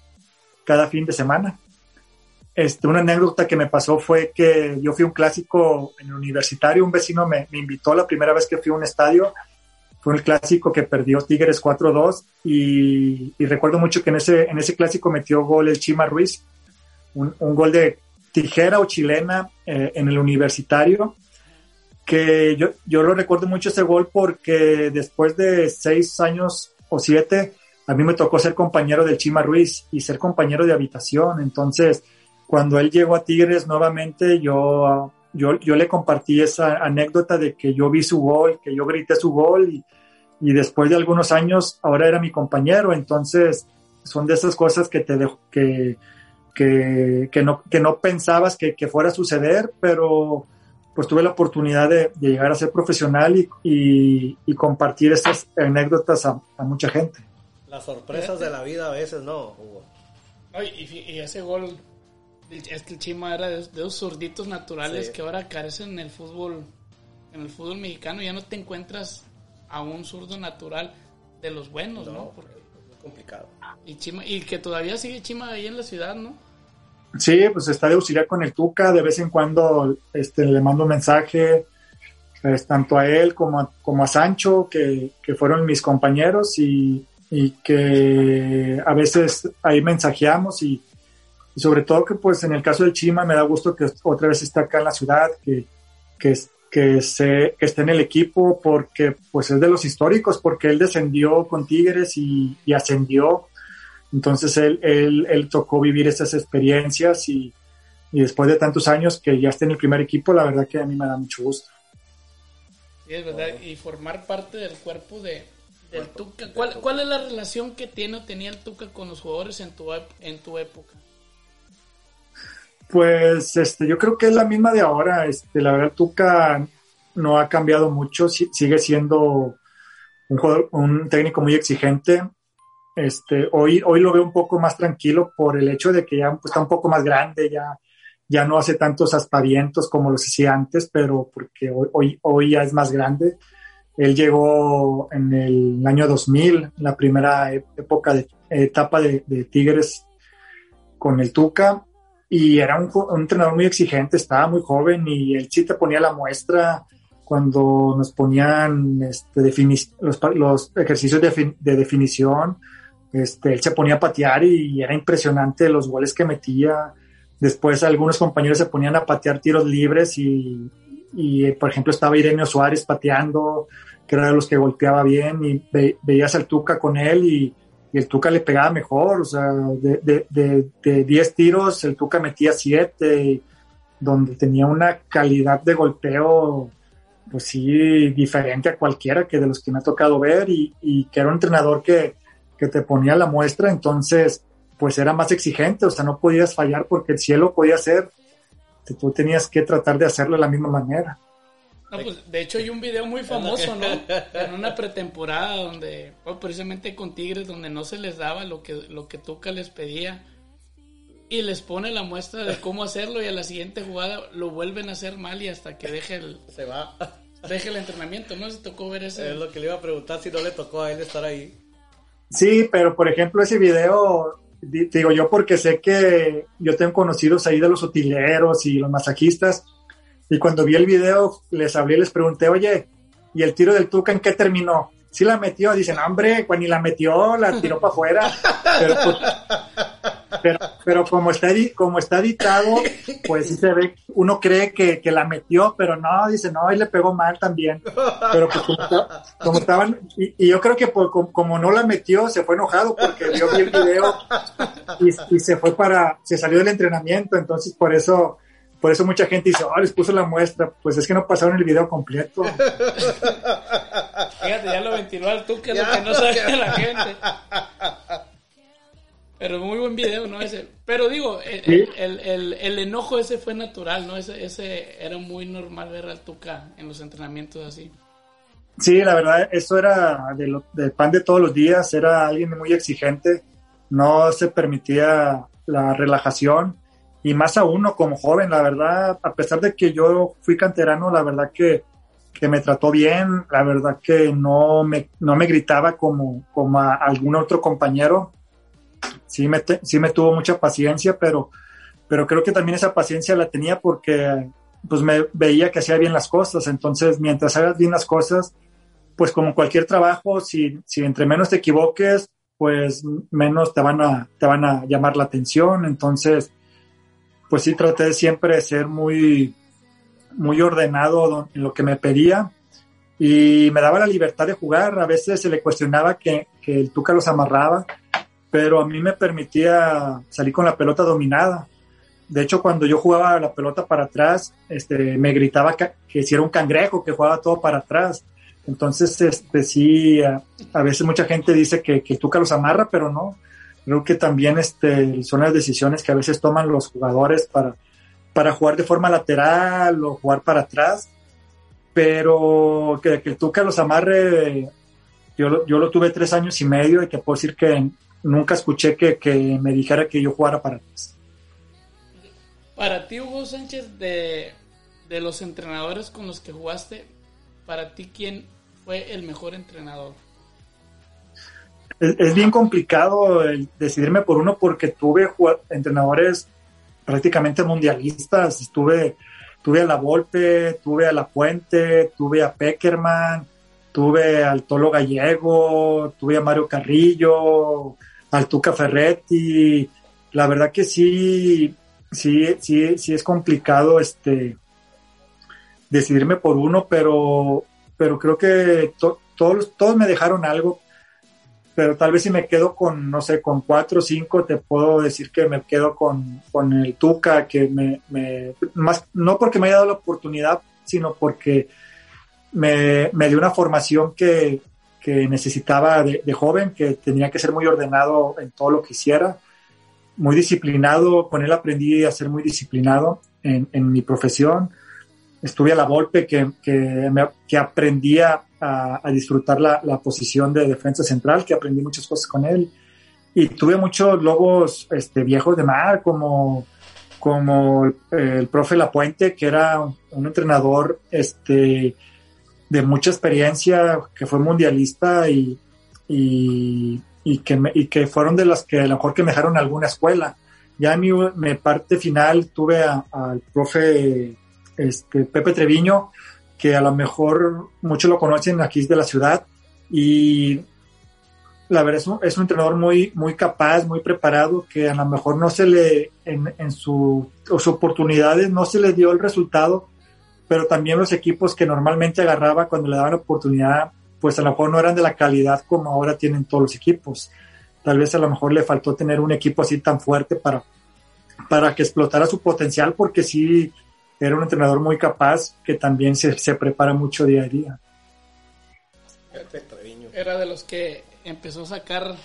cada fin de semana. Este, una anécdota que me pasó fue que yo fui a un clásico en el universitario, un vecino me, me, invitó la primera vez que fui a un estadio, fue el clásico que perdió Tigres 4-2 y, y, recuerdo mucho que en ese, en ese clásico metió gol el Chima Ruiz, un, un gol de tijera o chilena eh, en el universitario, que yo, yo lo recuerdo mucho ese gol porque después de seis años o siete, a mí me tocó ser compañero del Chima Ruiz y ser compañero de habitación, entonces cuando él llegó a Tigres nuevamente, yo, yo, yo le compartí esa anécdota de que yo vi su gol, que yo grité su gol y, y después de algunos años ahora era mi compañero, entonces son de esas cosas que te dejo, que, que, que, no, que no pensabas que, que, fuera a suceder, pero pues tuve la oportunidad de, de llegar a ser profesional y, y, y compartir estas anécdotas a, a, mucha gente. Las sorpresas de la vida a veces, ¿no, Hugo? y, y ese gol es que el Chima era de, de esos zurditos naturales sí. que ahora carecen en el fútbol, en el fútbol mexicano. Ya no te encuentras a un zurdo natural de los buenos, ¿no? ¿no? Porque es complicado. Y, Chima, y que todavía sigue Chima ahí en la ciudad, ¿no? Sí, pues está de auxiliar con el Tuca. De vez en cuando este, le mando un mensaje, pues, tanto a él como a, como a Sancho, que, que fueron mis compañeros y, y que a veces ahí mensajeamos y y sobre todo que pues en el caso del Chima me da gusto que otra vez está acá en la ciudad, que, que, que, se, que esté en el equipo porque pues es de los históricos, porque él descendió con Tigres y, y ascendió, entonces él, él, él, tocó vivir esas experiencias y, y, después de tantos años que ya esté en el primer equipo, la verdad que a mí me da mucho gusto. Sí, es verdad, y formar parte del cuerpo de, del Tuca. ¿Cuál, ¿Cuál es la relación que tiene o tenía el Tuca con los jugadores en tu, en tu época? Pues este, yo creo que es la misma de ahora. Este, la verdad, Tuca no ha cambiado mucho, sigue siendo un, jugador, un técnico muy exigente. Este, hoy, hoy lo veo un poco más tranquilo por el hecho de que ya pues, está un poco más grande, ya, ya no hace tantos aspavientos como los hacía antes, pero porque hoy, hoy, hoy ya es más grande. Él llegó en el año 2000, la primera época de etapa de, de Tigres con el Tuca, y era un, un, entrenador muy exigente, estaba muy joven y él sí te ponía la muestra cuando nos ponían este, los, los, ejercicios de, de, definición, este, él se ponía a patear y era impresionante los goles que metía. Después algunos compañeros se ponían a patear tiros libres y, y por ejemplo estaba Ireneo Suárez pateando, que era de los que golpeaba bien y ve, veías al Tuca con él y y el Tuca le pegaba mejor, o sea, de 10 de, de, de tiros el Tuca metía 7, donde tenía una calidad de golpeo, pues sí, diferente a cualquiera que de los que me ha tocado ver y, y que era un entrenador que, que te ponía la muestra, entonces pues era más exigente, o sea, no podías fallar porque el cielo podía ser, tú tenías que tratar de hacerlo de la misma manera. No, pues, de hecho hay un video muy famoso, ¿no? En una pretemporada donde, bueno, precisamente con Tigres, donde no se les daba lo que, lo que Tuca les pedía. Y les pone la muestra de cómo hacerlo y a la siguiente jugada lo vuelven a hacer mal y hasta que deje el... Se va. Deje el entrenamiento, ¿no? Se tocó ver ese... Es lo que le iba a preguntar si no le tocó a él estar ahí. Sí, pero por ejemplo ese video, digo yo porque sé que yo tengo conocidos ahí de los utileros y los masajistas y cuando vi el video, les hablé y les pregunté, oye, ¿y el tiro del Tuca en qué terminó? Sí la metió, dicen, hombre, pues ni la metió, la tiró para afuera. Pero, pues, pero, como, está, como está editado, pues sí se ve, uno cree que, que, la metió, pero no, dice, no, y le pegó mal también. Pero pues como, estaban, y, yo creo que por, como, no la metió, se fue enojado porque vio el video y se fue para, se salió del entrenamiento, entonces por eso por eso mucha gente dice, oh, les puso la muestra. Pues es que no pasaron el video completo. Fíjate, ya lo ventiló al tú, que es lo que no sabe la gente. Pero muy buen video, ¿no? Ese. Pero digo, el, ¿Sí? el, el, el, enojo ese fue natural, ¿no? Ese, ese era muy normal ver al Tuca en los entrenamientos así. Sí, la verdad, eso era de lo, del pan de todos los días, era alguien muy exigente, no se permitía la relajación y más a uno como joven, la verdad, a pesar de que yo fui canterano, la verdad que, que me trató bien, la verdad que no me, no me gritaba como, como a algún otro compañero, sí me, sí me tuvo mucha paciencia, pero, pero creo que también esa paciencia la tenía porque pues me veía que hacía bien las cosas, entonces mientras hagas bien las cosas, pues como cualquier trabajo, si, si entre menos te equivoques, pues menos te van a, te van a llamar la atención, entonces pues sí traté siempre de ser muy, muy ordenado en lo que me pedía y me daba la libertad de jugar. A veces se le cuestionaba que, que el Tuca los amarraba, pero a mí me permitía salir con la pelota dominada. De hecho, cuando yo jugaba la pelota para atrás, este, me gritaba que, que si un cangrejo, que jugaba todo para atrás. Entonces, este, sí, a, veces mucha gente dice que, que Tuca los amarra, pero no. Creo que también este, son las decisiones que a veces toman los jugadores para, para jugar de forma lateral o jugar para atrás. Pero que, que el Tuca los amarre, yo, yo lo tuve tres años y medio y que puedo decir que nunca escuché que, que me dijera que yo jugara para atrás. Para ti, Hugo Sánchez, de, de los entrenadores con los que jugaste, para ti, ¿quién fue el mejor entrenador? Es, bien complicado decidirme por uno porque tuve entrenadores prácticamente mundialistas. Estuve, tuve a La Volpe, tuve a La Puente, tuve a Peckerman, tuve al Tolo Gallego, tuve a Mario Carrillo, al Tuca Ferretti. La verdad que sí, sí, sí, sí es complicado este decidirme por uno, pero, pero creo que to- todos, todos me dejaron algo pero tal vez si me quedo con, no sé, con cuatro o cinco, te puedo decir que me quedo con, con el Tuca, que me, me- más, no porque me haya dado la oportunidad, sino porque me, me dio una formación que, que necesitaba de, joven, que tenía que ser muy ordenado en todo lo que hiciera, muy disciplinado, con él aprendí a ser muy disciplinado en, en mi profesión. Estuve a la golpe que, que, me- que aprendía a, a disfrutar la, la posición de defensa central, que aprendí muchas cosas con él. Y tuve muchos lobos este, viejos de mar, como, como el, profe Lapuente, que era un, entrenador este, de mucha experiencia, que fue mundialista y, y, y que, me- y que fueron de las que a lo mejor que me dejaron alguna escuela. Ya en mi, mi parte final tuve a- al profe este, Pepe Treviño, que a lo mejor muchos lo conocen aquí de la ciudad y la verdad es un, es un entrenador muy, muy capaz, muy preparado, que a lo mejor no se le, en, en su, sus oportunidades no se le dio el resultado, pero también los equipos que normalmente agarraba cuando le daban oportunidad, pues a lo mejor no eran de la calidad como ahora tienen todos los equipos. Tal vez a lo mejor le faltó tener un equipo así tan fuerte para, para que explotara su potencial, porque sí era un entrenador muy capaz que también se, se prepara mucho día a día. Era de los que empezó a sacar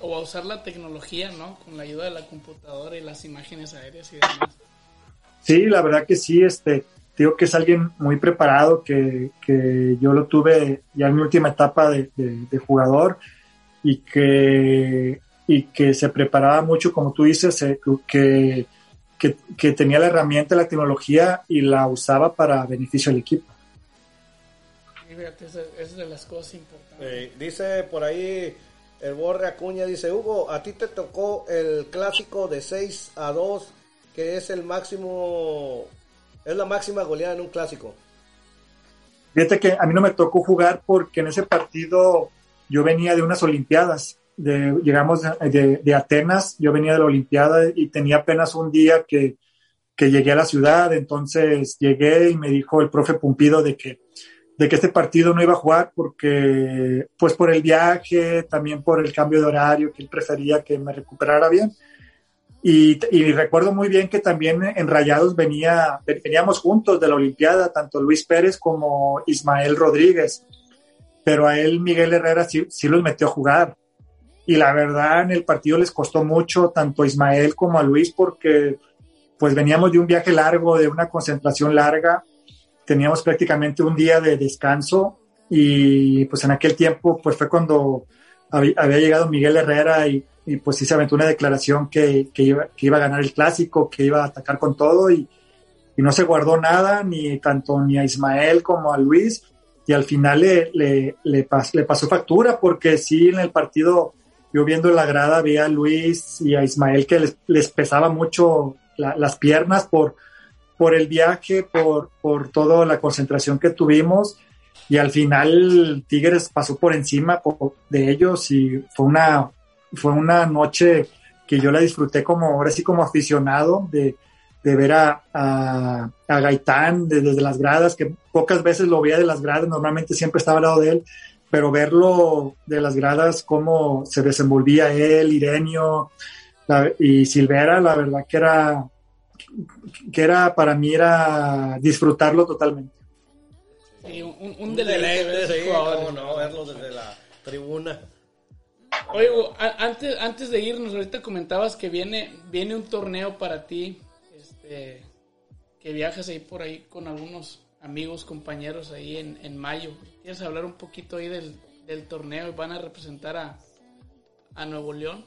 o a usar la tecnología, ¿no? Con la ayuda de la computadora y las imágenes aéreas y demás. Sí, la verdad que sí, este, digo que es alguien muy preparado, que, que yo lo tuve ya en mi última etapa de, de- de jugador y que, y que se preparaba mucho, como tú dices, eh, que, que, que tenía la herramienta, la tecnología y la usaba para beneficio del equipo. Fíjate, esa es de las cosas importantes. Eh, dice por ahí el Borre Acuña, dice Hugo, a ti te tocó el clásico de 6 a 2, que es el máximo, es la máxima goleada en un clásico. Fíjate que a mí no me tocó jugar porque en ese partido yo venía de unas Olimpiadas, de, llegamos de, de- Atenas, yo venía de la Olimpiada y tenía apenas un día que, que llegué a la ciudad, entonces llegué y me dijo el profe Pumpido de que, de que este partido no iba a jugar porque, pues por el viaje, también por el cambio de horario, que él prefería que me recuperara bien. Y, y recuerdo muy bien que también en Rayados venía, veníamos juntos de la Olimpiada, tanto Luis Pérez como Ismael Rodríguez, pero a él Miguel Herrera sí, sí los metió a jugar. Y la verdad en el partido les costó mucho, tanto a Ismael como a Luis, porque pues veníamos de un viaje largo, de una concentración larga, teníamos prácticamente un día de descanso y pues en aquel tiempo pues fue cuando había, llegado Miguel Herrera y, y pues sí se aventó una declaración que, que, iba, que iba a ganar el clásico, que iba a atacar con todo y, y no se guardó nada, ni tanto ni a Ismael como a Luis, y al final le, le, le, pasó factura porque sí en el partido, yo viendo la grada, vi a Luis y a Ismael que les, pesaba mucho las piernas por, por el viaje, por, por toda la concentración que tuvimos. Y al final Tigres pasó por encima de ellos y fue una, fue una noche que yo la disfruté como, ahora sí como aficionado de, de ver a, a, Gaitán desde las gradas, que pocas veces lo veía de las gradas, normalmente siempre estaba al lado de él, pero verlo de las gradas, cómo se desenvolvía él, Irenio y Silvera, la verdad que era, que era para mí era disfrutarlo totalmente. Sí, un, un, deleite, no, verlo desde la tribuna. Oye, antes, antes de irnos, ahorita comentabas que viene, viene un torneo para ti, este, que viajas ahí por ahí con algunos amigos, compañeros ahí en, en mayo. ¿Quieres hablar un poquito ahí del, torneo y van a representar a, a Nuevo León?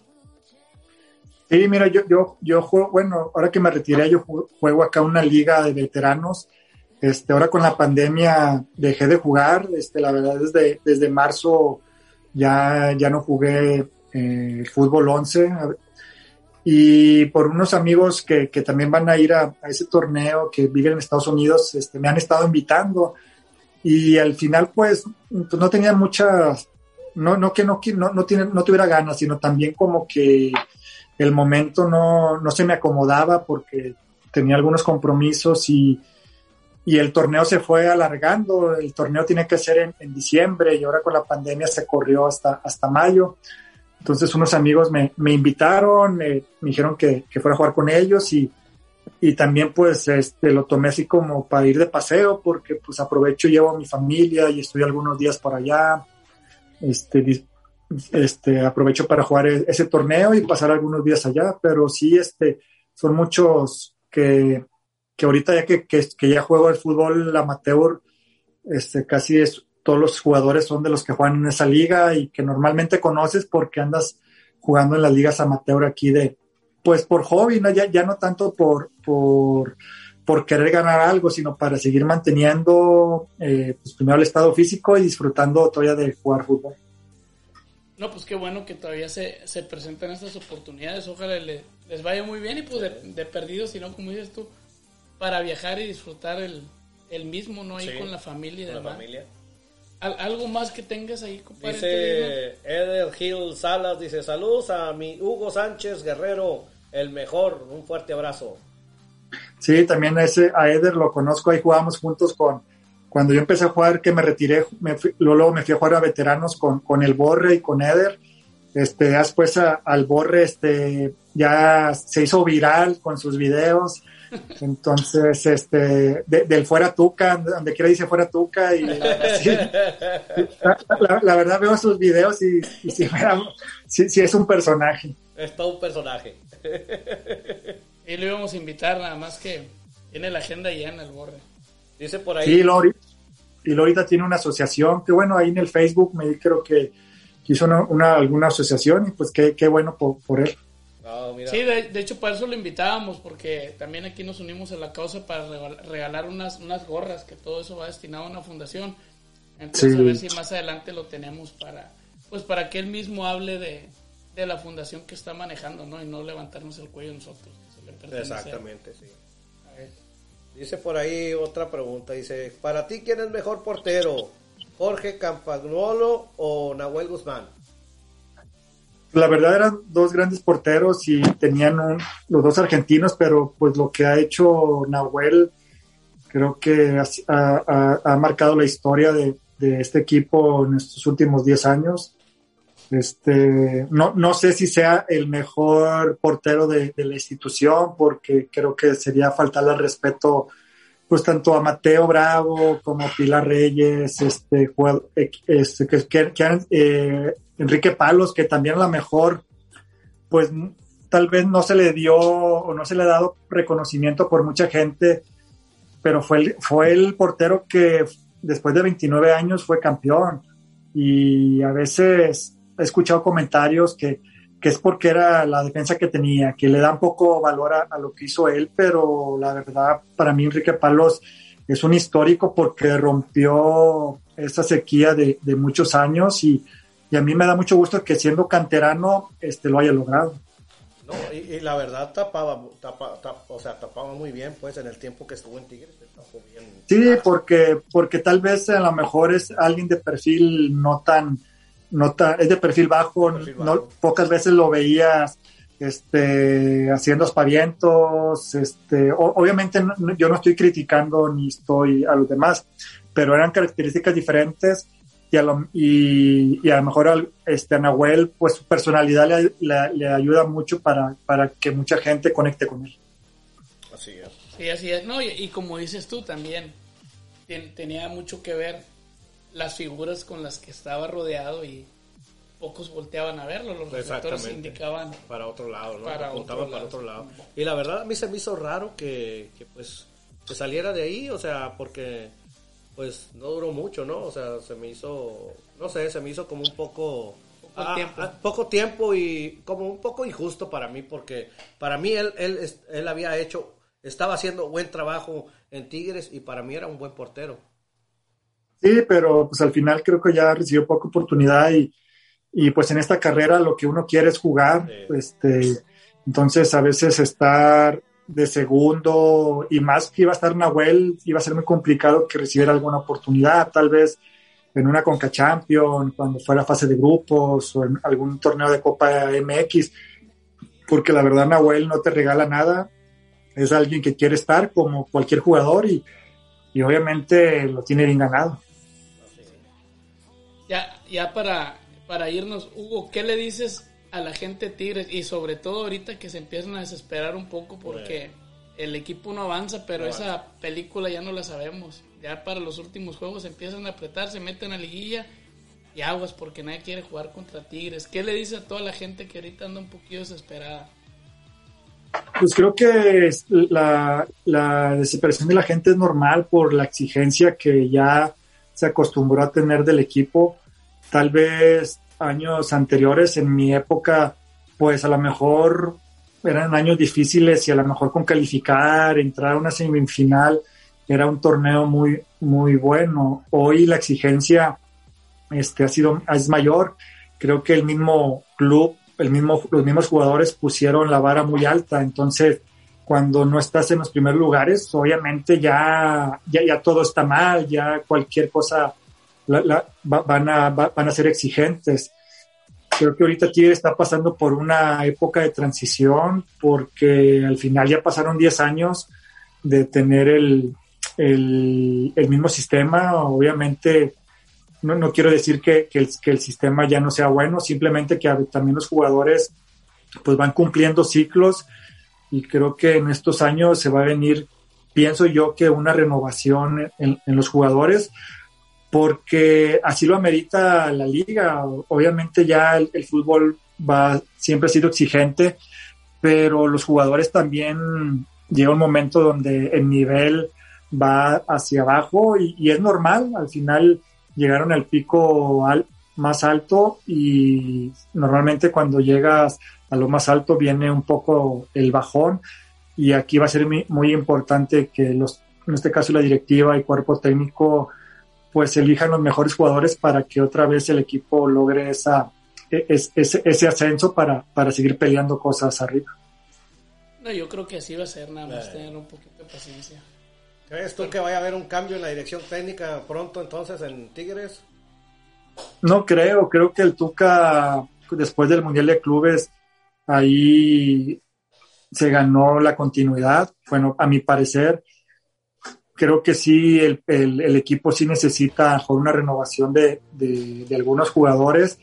Sí, mira, yo, yo, yo juego, bueno, ahora que me retiré, yo juego acá una liga de veteranos. Este, ahora con la pandemia dejé de jugar, este, la verdad desde, desde marzo ya, ya no jugué eh, fútbol 11 y por unos amigos que, que también van a ir a, ese torneo que viven en Estados Unidos, este, me han estado invitando y al final pues, pues no tenía muchas, no, no que no, no, no, tiene, no tuviera ganas, sino también como que el momento no, no se me acomodaba porque tenía algunos compromisos y y el torneo se fue alargando, el torneo tiene que ser en, diciembre y ahora con la pandemia se corrió hasta, hasta mayo. Entonces unos amigos me, me invitaron, me dijeron que, que, fuera a jugar con ellos y, y también pues este, lo tomé así como para ir de paseo porque pues aprovecho, llevo a mi familia y estoy algunos días por allá. Este, este, aprovecho para jugar e, ese torneo y pasar algunos días allá, pero sí, este, son muchos que, que ahorita ya que, que, ya juego el fútbol amateur, este, casi todos los jugadores son de los que juegan en esa liga y que normalmente conoces porque andas jugando en las ligas amateur aquí de, pues por hobby, ¿no? Ya, ya no tanto por, por, por querer ganar algo, sino para seguir manteniendo, eh, pues primero el estado físico y disfrutando todavía de jugar fútbol. No, pues qué bueno que todavía se, se presentan estas oportunidades. Ojalá les vaya muy bien y pues de, de perdido, si no, como dices tú, para viajar y disfrutar el, el mismo, ¿no? Ahí con la familia y demás. La familia. ¿Algo más que tengas ahí, compadre? Dice Eder Gil Salas, dice, saludos a mi Hugo Sánchez Guerrero, el mejor, un fuerte abrazo. Sí, también ese, a Eder lo conozco, ahí jugamos juntos con, cuando yo empecé a jugar, que me retiré, me luego me fui a jugar a veteranos con, con el Borre y con Eder, este, después al Borre, este, ya se hizo viral con sus videos, entonces, este, del fuera Tuca, donde quiera dice fuera Tuca, y la, verdad veo sus videos y, y si, es un personaje. Es todo un personaje. y lo íbamos a invitar, nada más que tiene la agenda llena el borde. Dice por ahí. Sí, Lori. Y ahorita tiene una asociación, que bueno, ahí en el Facebook me creo que hizo una, alguna asociación y pues qué, qué bueno por, por él. Ah, sí, de, hecho para eso lo invitábamos, porque también aquí nos unimos a la causa para regalar unas, unas gorras, que todo eso va destinado a una fundación. Entonces a ver si más adelante lo tenemos para, pues para que él mismo hable de, la fundación que está manejando, ¿no? Y no levantarnos el cuello nosotros. Exactamente, sí. Dice por ahí otra pregunta, dice, para ti, ¿quién es mejor portero? ¿Jorge Campagnolo o Nahuel Guzmán? la verdad eran dos grandes porteros y tenían los dos argentinos, pero pues lo que ha hecho Nahuel creo que ha, marcado la historia de, este equipo en estos últimos 10 años. Este, no, no sé si sea el mejor portero de, la institución, porque creo que sería faltarle al respeto pues tanto a Mateo Bravo como a Pilar Reyes, este, este que, que, eh, Enrique Palos, que también a lo mejor, pues tal vez no se le dio o no se le ha dado reconocimiento por mucha gente, pero fue el, fue el portero que después de 29 años fue campeón. Y a veces he escuchado comentarios que, que es porque era la defensa que tenía, que le da un poco valor a, lo que hizo él, pero la verdad, para mí Enrique Palos es un histórico porque rompió esa sequía de, muchos años y, y, a mí me da mucho gusto que siendo canterano este, lo haya logrado. No, y, la verdad tapaba, o sea, tapaba muy bien, pues en el tiempo que estuvo en Tigres. Sí, porque, porque tal vez a lo mejor es alguien de perfil no tan no es de perfil bajo, No, pocas veces lo veías este, haciendo aspavientos, este, obviamente yo no estoy criticando ni estoy a los demás, pero eran características diferentes y a lo, y, a lo mejor este, a Nahuel, pues su personalidad le, le, ayuda mucho para, para, que mucha gente conecte con él. Así es. Sí, así es. No, y, como dices tú también, tenía mucho que ver las figuras con las que estaba rodeado y pocos volteaban a verlo, los reflectores indicaban para otro lado, ¿no? Para, otro, para otro lado. Y la verdad a mí se me hizo raro que, que pues que saliera de ahí, o sea, porque pues no duró mucho, ¿no? O sea, se me hizo, no sé, se me hizo como un poco poco ah, tiempo. Ah, poco tiempo y como un poco injusto para mí porque para mí él él él había hecho estaba haciendo buen trabajo en Tigres y para mí era un buen portero. Sí, pero pues al final creo que ya recibió poca oportunidad y, y pues en esta carrera lo que uno quiere es jugar, este, entonces a veces estar de segundo y más que iba a estar Nahuel, iba a ser muy complicado que recibiera alguna oportunidad, tal vez en una Conca Champion, cuando fuera fase de grupos o en algún torneo de Copa MX, porque la verdad Nahuel no te regala nada, es alguien que quiere estar como cualquier jugador y, y obviamente lo tiene bien ganado. Ya, ya para, para irnos, Hugo, ¿qué le dices a la gente Tigres? Y sobre todo ahorita que se empiezan a desesperar un poco porque el equipo no avanza, pero esa película ya no la sabemos. Ya para los últimos juegos empiezan a apretar, se meten a liguilla y aguas porque nadie quiere jugar contra Tigres. ¿Qué le dice a toda la gente que ahorita anda un poquito desesperada? Pues creo que la, la desesperación de la gente es normal por la exigencia que ya se acostumbró a tener del equipo. Tal vez años anteriores, en mi época, pues a lo mejor eran años difíciles y a lo mejor con calificar, entrar a una semifinal, era un torneo muy, muy bueno. Hoy la exigencia este, ha sido, es mayor. Creo que el mismo club el mismo, los mismos jugadores pusieron la vara muy alta, entonces cuando no estás en los primeros lugares, obviamente ya, ya, ya todo está mal, ya cualquier cosa van, a, van a ser exigentes. Creo que ahorita Tigre está pasando por una época de transición porque al final ya pasaron 10 años de tener el, el, el mismo sistema. Obviamente no, no quiero decir que, que, el, que, el, sistema ya no sea bueno, simplemente que también los jugadores pues van cumpliendo ciclos y creo que en estos años se va a venir, pienso yo, que una renovación en, en los jugadores porque así lo amerita la liga. Obviamente ya el, fútbol va, siempre ha sido exigente, pero los jugadores también llega un momento donde el nivel va hacia abajo y, y es normal, al final llegaron al pico al, más alto y normalmente cuando llegas a lo más alto viene un poco el bajón y aquí va a ser muy, importante que los, en este caso la directiva y cuerpo técnico pues elijan los mejores jugadores para que otra vez el equipo logre esa, e, ese, ese ascenso para, para seguir peleando cosas arriba. No, yo creo que así va a ser, nada más tener un poquito de paciencia. ¿Crees tú que vaya a haber un cambio en la dirección técnica pronto entonces en Tigres? No creo, creo que el Tuca después del Mundial de Clubes ahí se ganó la continuidad, bueno, a mi parecer. Creo que sí, el, el, equipo sí necesita una renovación de, de, algunos jugadores,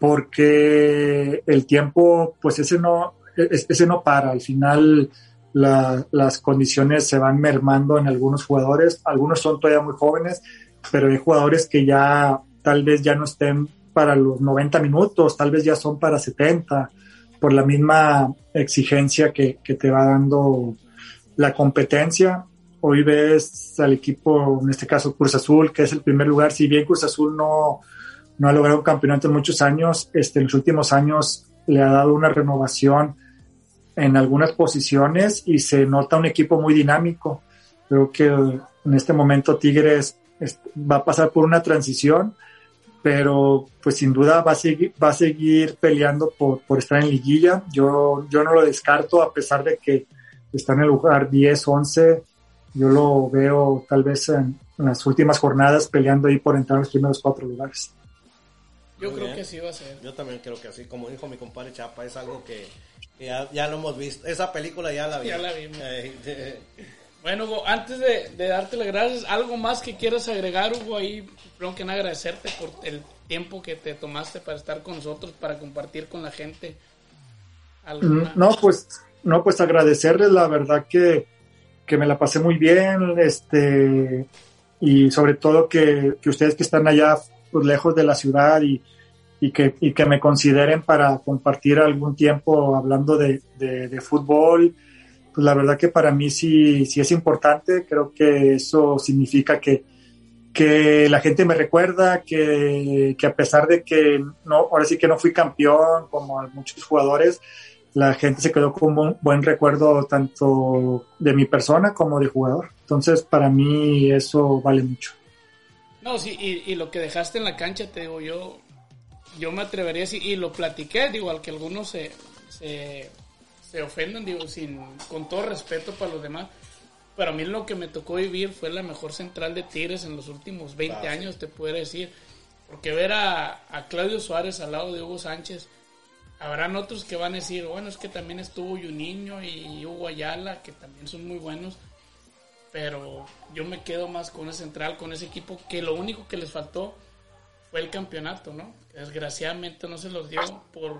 porque el tiempo, pues ese no, ese no para. Al final, las condiciones se van mermando en algunos jugadores. Algunos son todavía muy jóvenes, pero hay jugadores que ya tal vez ya no estén para los 90 minutos, tal vez ya son para 70, por la misma exigencia que te va dando la competencia. Hoy ves al equipo, en este caso Cruz Azul, que es el primer lugar, si bien Cruz Azul no, no ha logrado un campeonato en muchos años, este, en los últimos años le ha dado una renovación en algunas posiciones y se nota un equipo muy dinámico. Creo que en este momento Tigres va a pasar por una transición, pero pues sin duda va a seguir, va a seguir peleando por, por estar en liguilla. Yo, yo no lo descarto a pesar de que está en el lugar 10, 11. Yo lo veo tal vez en, las últimas jornadas peleando ahí por entrar en los primeros cuatro lugares. Yo creo que sí va a ser. Yo también creo que así, como dijo mi compadre Chapa, es algo que, ya, ya, lo hemos visto. Esa película ya la vi. Ya la vimos. bueno, Hugo, antes de, de, darte las gracias, ¿algo más que quieras agregar, Hugo? Ahí, primero que nada, agradecerte por el tiempo que te tomaste para estar con nosotros, para compartir con la gente. ¿Alguna? No, pues, no, pues agradecerles, la verdad que, que me la pasé muy bien, este, y sobre todo que, que ustedes que están allá pues, lejos de la ciudad y, y, que, y que me consideren para compartir algún tiempo hablando de, de, fútbol, pues la verdad que para mí sí, sí es importante, creo que eso significa que, que la gente me recuerda, que, que a pesar de que no, ahora sí que no fui campeón como muchos jugadores, la gente se quedó con un buen recuerdo tanto de mi persona como de jugador. Entonces, para mí eso vale mucho. No, sí, y, lo que dejaste en la cancha, te digo, yo, yo me atrevería a decir, y lo platiqué, digo, al que algunos se, se, se ofendan, digo, sin, con todo respeto para los demás. Pero a mí lo que me tocó vivir fue la mejor central de Tigres en los últimos 20 años, te puedo decir. Porque ver a, a Claudio Suárez al lado de Hugo Sánchez, habrán otros que van a decir, bueno, es que también estuvo Juninho y Hugo Ayala, que también son muy buenos pero yo me quedo más con ese central, con ese equipo que lo único que les faltó fue el campeonato, ¿no? Desgraciadamente no se los dio por,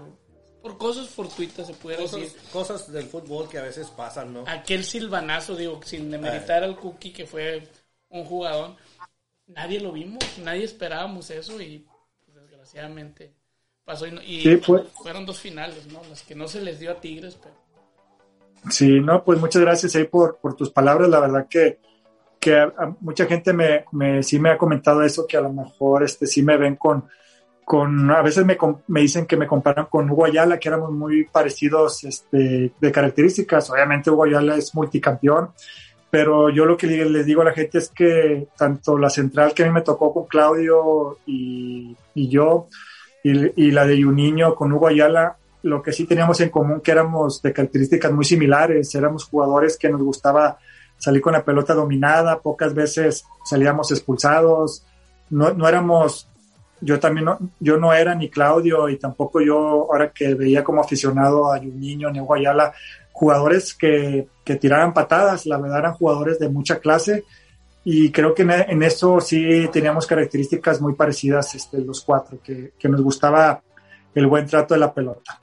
por cosas fortuitas, se pudiera decir. Cosas del fútbol que a veces pasan, ¿no? Aquel silvanazo, digo, sin demeritar al Cookie, que fue un jugador, nadie lo vimos, nadie esperábamos eso y pues, desgraciadamente pasó. Y, fueron dos finales, ¿no? Las que no se les dio a Tigres, pero Sí, no, pues muchas gracias ahí por, por tus palabras. La verdad que, que mucha gente me, me, sí me ha comentado eso, que a lo mejor este, sí me ven con, con a veces me, me dicen que me comparan con Hugo Ayala, que éramos muy parecidos este, de características. Obviamente Hugo Ayala es multicampeón, pero yo lo que les digo a la gente es que tanto la central que a mí me tocó con Claudio y, y yo, y, la de Juninho con Hugo Ayala, lo que sí teníamos en común que éramos de características muy similares, éramos jugadores que nos gustaba salir con la pelota dominada, pocas veces salíamos expulsados, no, no éramos, yo también yo no era ni Claudio y tampoco yo, ahora que veía como aficionado a Juninho ni a Guayala, jugadores que, que tiraban patadas, la verdad eran jugadores de mucha clase y creo que en, eso sí teníamos características muy parecidas este, los cuatro, que, que nos gustaba el buen trato de la pelota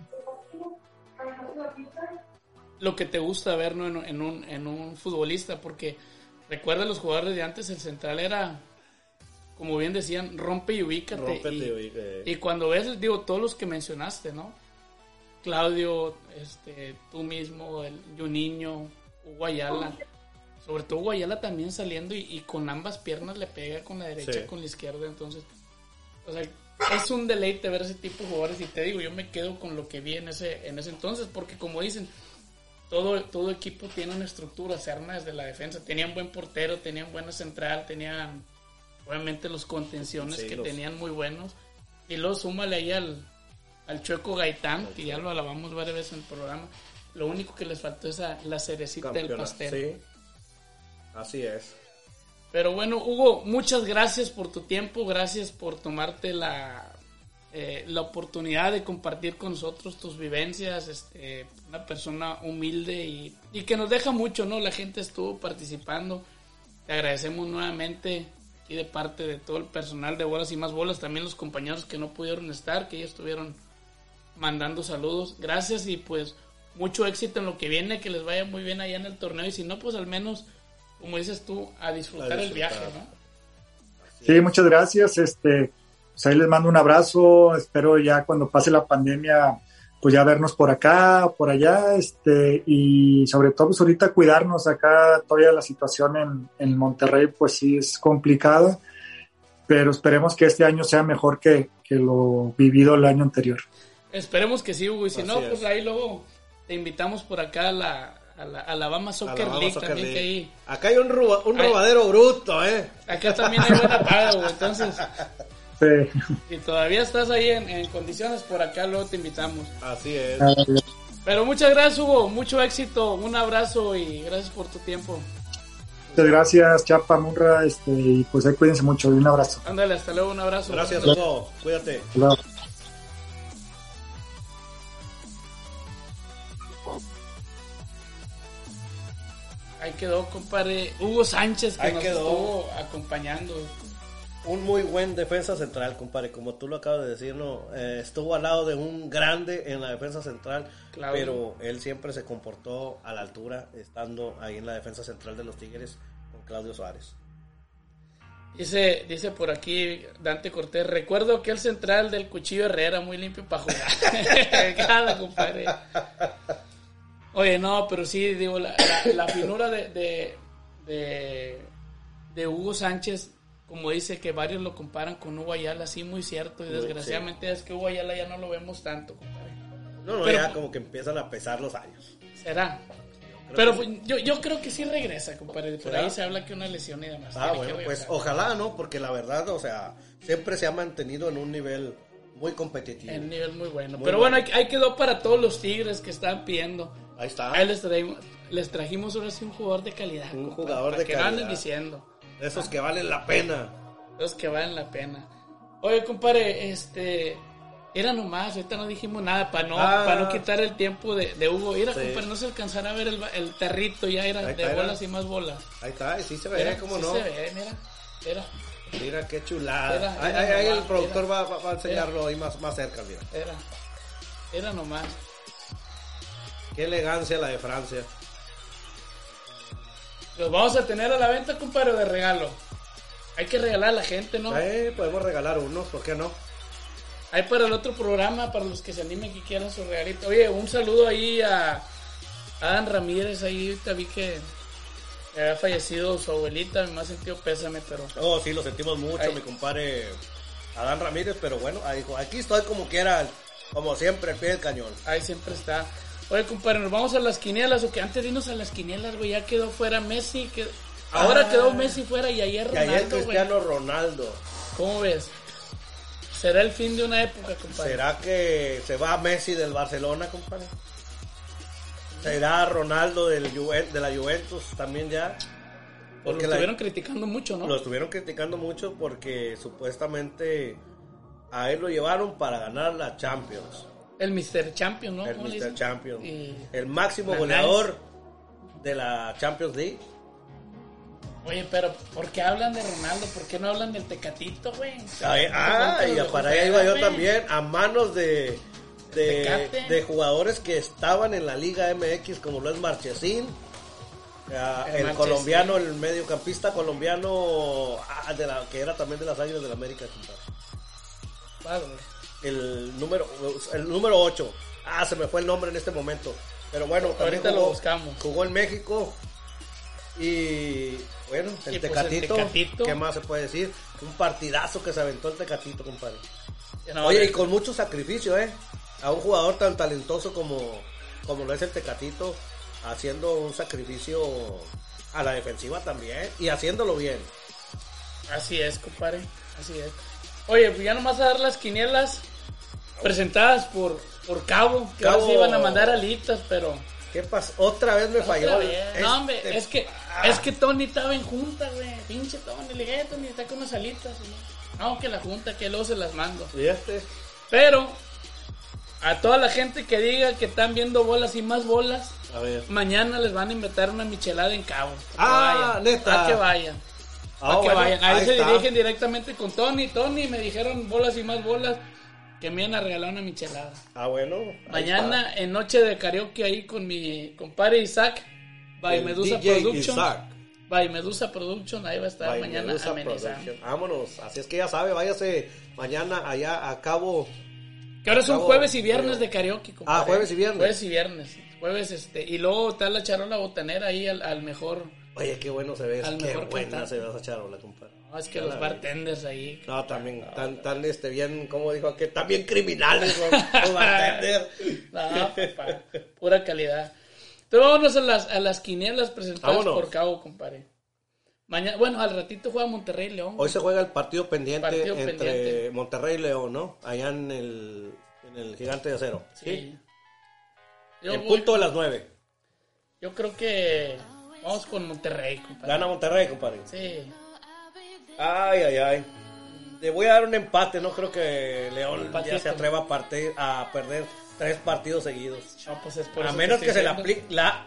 lo que te gusta ver en, un, en un futbolista, porque recuerda los jugadores de antes, el central era, como bien decían, rompe y ubícate. y, y, cuando ves, digo, todos los que mencionaste, ¿no? Claudio, este, tú mismo, el Juninho, Hugo Ayala. Sobre todo Hugo Ayala también saliendo y, con ambas piernas le pega con la derecha y con la izquierda. Entonces, o sea, es un deleite ver ese tipo de jugadores. Y te digo, yo me quedo con lo que vi en ese, en ese entonces, porque como dicen, todo, todo equipo tiene una estructura, se arma desde la defensa. Tenían buen portero, tenían buena central, tenían obviamente los contenciones que tenían muy buenos. Y luego súmale ahí al, al Chueco Gaitán, que ya lo alabamos varias veces en el programa. Lo único que les faltó es la cerecita del pastel. Sí, así es. Pero bueno, Hugo, muchas gracias por tu tiempo, gracias por tomarte la, eh, la oportunidad de compartir con nosotros tus vivencias, este, una persona humilde y, que nos deja mucho, ¿no? La gente estuvo participando. Te agradecemos nuevamente aquí de parte de todo el personal de Bolas y Más Bolas, también los compañeros que no pudieron estar, que ellos estuvieron mandando saludos. Gracias y pues mucho éxito en lo que viene, que les vaya muy bien allá en el torneo y si no, pues al menos, como dices tú, a disfrutar, el viaje, ¿no? Sí, muchas gracias. Este, pues ahí les mando un abrazo, espero ya cuando pase la pandemia, pues ya vernos por acá, por allá, este, y sobre todo pues ahorita cuidarnos acá, todavía la situación en, en Monterrey pues sí es complicada, pero esperemos que este año sea mejor que, que lo vivido el año anterior. Esperemos que sí, Hugo. Y si Así no, es. pues ahí luego te invitamos por acá a la, a la Alabama Soccer Alabama League Soccer también, League. que ahí. Acá hay un, roba- un Ay. robadero bruto, ¿eh? Acá también hay buena paga, Hugo. Entonces, Sí. si todavía estás ahí en, en condiciones, por acá luego te invitamos. Así es. Pero muchas gracias, Hugo. Mucho éxito. Un abrazo y gracias por tu tiempo. Muchas gracias, Chapa, Munra, este, y pues ahí cuídense mucho. Un abrazo. Ándale, hasta luego. Un abrazo. Gracias, Hugo. Cuídate. Hasta luego. Quedó, compadre. Hugo Sánchez, que Ahí nos quedó. estuvo acompañando. Un muy buen defensa central, compadre. Como tú lo acabas de decir, ¿no? Eh, estuvo al lado de un grande en la defensa central, Claudio. pero él siempre se comportó a la altura, estando ahí en la defensa central de los Tigres con Claudio Suárez. Dice, dice por aquí Dante Cortés, recuerdo que el central del cuchillo Herrera muy limpio para jugar. Cada compadre. Oye, no, pero sí, digo, la, la- la finura de, de, de, de Hugo Sánchez, como dice que varios lo comparan con Hugo Ayala, sí, muy cierto. Y Muy, desgraciadamente es que Hugo Ayala ya no lo vemos tanto, compadre. No, no, Pero- ya como que empiezan a pesar los años. Será. Pero pues, yo, yo creo que sí regresa, compadre. Por ¿Será? ahí se habla que una lesión y demás. Ah, bueno, pues ojalá, ¿no? Porque la verdad, o sea, siempre se ha mantenido en un nivel muy competitivo. En nivel muy bueno. Muy Pero bueno. bueno, ahí quedó para todos los Tigres que están pidiendo. Ahí está. Ahí les, traímos- les trajimos ahora sí un jugador de calidad. Un jugador para de que no anden calidad. diciendo. Esos que valen la pena. Los que valen la pena. Oye, compadre, este. Era nomás, ahorita no dijimos nada para no, Ah. para no quitar el tiempo de, de Hugo. Mira, Sí. compadre, no se alcanzará a ver el, el tarrito, ya era de era. bolas y más bolas. Ahí está, y sí se ve, Mira, ¿cómo sí no? se ve, mira, mira, Mira qué chulada. Era, ahí, era ahí- ahí el productor era. va, va- va a enseñarlo ahí más, más cerca, mira. era. Era nomás. Qué elegancia la de Francia. Los vamos a tener a la venta, compadre, de regalo. Hay que regalar a la gente, ¿no? Eh, podemos regalar unos, ¿por qué no? Ahí para el otro programa, para los que se animen que quieran su regalito. Oye, un saludo ahí a Adam Ramírez. Ahí ahorita vi que había fallecido su abuelita. Me ha sentido pésame, pero Oh, sí, lo sentimos mucho, Ay. mi compadre Adán Ramírez, pero bueno, ahí dijo, aquí estoy como quiera, como siempre, al pie del cañón. ahí siempre está. Oye, compadre, nos vamos a las quinielas. O que antes de irnos a las quinielas, güey, ya quedó fuera Messi. Que... Ahora Ah. quedó Messi fuera y ayer Y Ronaldo, ayer güey. Cristiano Ronaldo. ¿Cómo ves? Será el fin de una época, compadre. ¿Será que se va Messi del Barcelona, compadre? ¿Será Ronaldo del de la Juventus también ya? Lo Porque la- estuvieron criticando mucho, ¿no? Lo estuvieron criticando mucho porque supuestamente a él lo llevaron para ganar la Champions. El Mr. Champion, ¿no? el ¿Cómo le Mr. Y- El máximo La goleador de la Champions League. Oye, pero ¿por qué hablan de Ronaldo? ¿Por qué no hablan del Tecatito, güey? Ay, ah, y para allá iba yo también, a manos de, de, jugadores que estaban en la Liga MX, como lo es Marchesín, ah, El el, Marchesín. colombiano, el mediocampista colombiano, ah, de la, que era también de las Águilas del América, compadre. El número el número 8. Ah, se me fue el nombre en este momento. Pero bueno, también Ahorita lo buscamos. jugó en México. Y bueno, el, Y pues el tecatito. ¿qué más se puede decir? Un partidazo que se aventó el Tecatito, compadre. No, Oye, y con mucho sacrificio, ¿eh? A un jugador tan talentoso como, como lo es el Tecatito, haciendo un sacrificio a la defensiva también y haciéndolo bien. Así es, compadre. Así es. Oye, pues ya nomás a dar las quinielas presentadas por, por Cabo, que ahora Cabo. sí iban a mandar alitas, pero... ¿Qué pasó? Otra vez me falló. Vez. este- No, hombre, es que, es que Tony estaba en junta, güey. Pinche Tony. Le dije, "Eh, Tony, está con unas alitas. güey". No, que la junta, que luego se las mando. ¿Y este? Pero, a toda la gente que diga que están viendo bolas y más bolas, A ver. mañana les van a invitar una michelada en Cabo. Ah, vayan, neta. pa' que vayan. Ah, Para que bueno, vayan. Ahí, ahí se está. dirigen directamente con Tony. Tony, me dijeron bolas y más bolas que me iban a regalar una michelada. Ah, bueno. Mañana en noche de karaoke ahí con mi compadre Isaac. By El Medusa DJ Production. Isaac. By Medusa Production. Ahí va a estar By mañana amenizando. Vámonos. Así es que ya sabe, váyase mañana allá a cabo. Que ahora son jueves y viernes de karaoke, compadre. Ah, jueves y viernes. Jueves y viernes. Jueves, este. Y luego está la charola botanera ahí al, al mejor. Oye, qué bueno se ve. Al Qué mejor buena cantante. se ve esa charola, compadre. No, es que los bartenders ahí. No, también, tan, tan, este, bien, como dijo aquel, también criminales, los, bartenders. No, papá, pura calidad. Entonces vámonos a las, a las quinielas presentadas Vámonos. por Cabo, compadre. Mañana, bueno, al ratito juega Monterrey y León. Hoy se juega el partido pendiente Partido entre pendiente. Monterrey y León, ¿no? Allá en el, en el Gigante de Acero. Sí. Yo, En voy- punto de las nueve. yo creo que vamos con Monterrey, compadre. Gana Monterrey, compadre. Sí. Ay, ay, ay. Le voy a dar un empate. No creo que León ya se atreva a, partir, a perder tres partidos seguidos. No, pues es por a menos que se le aplique la...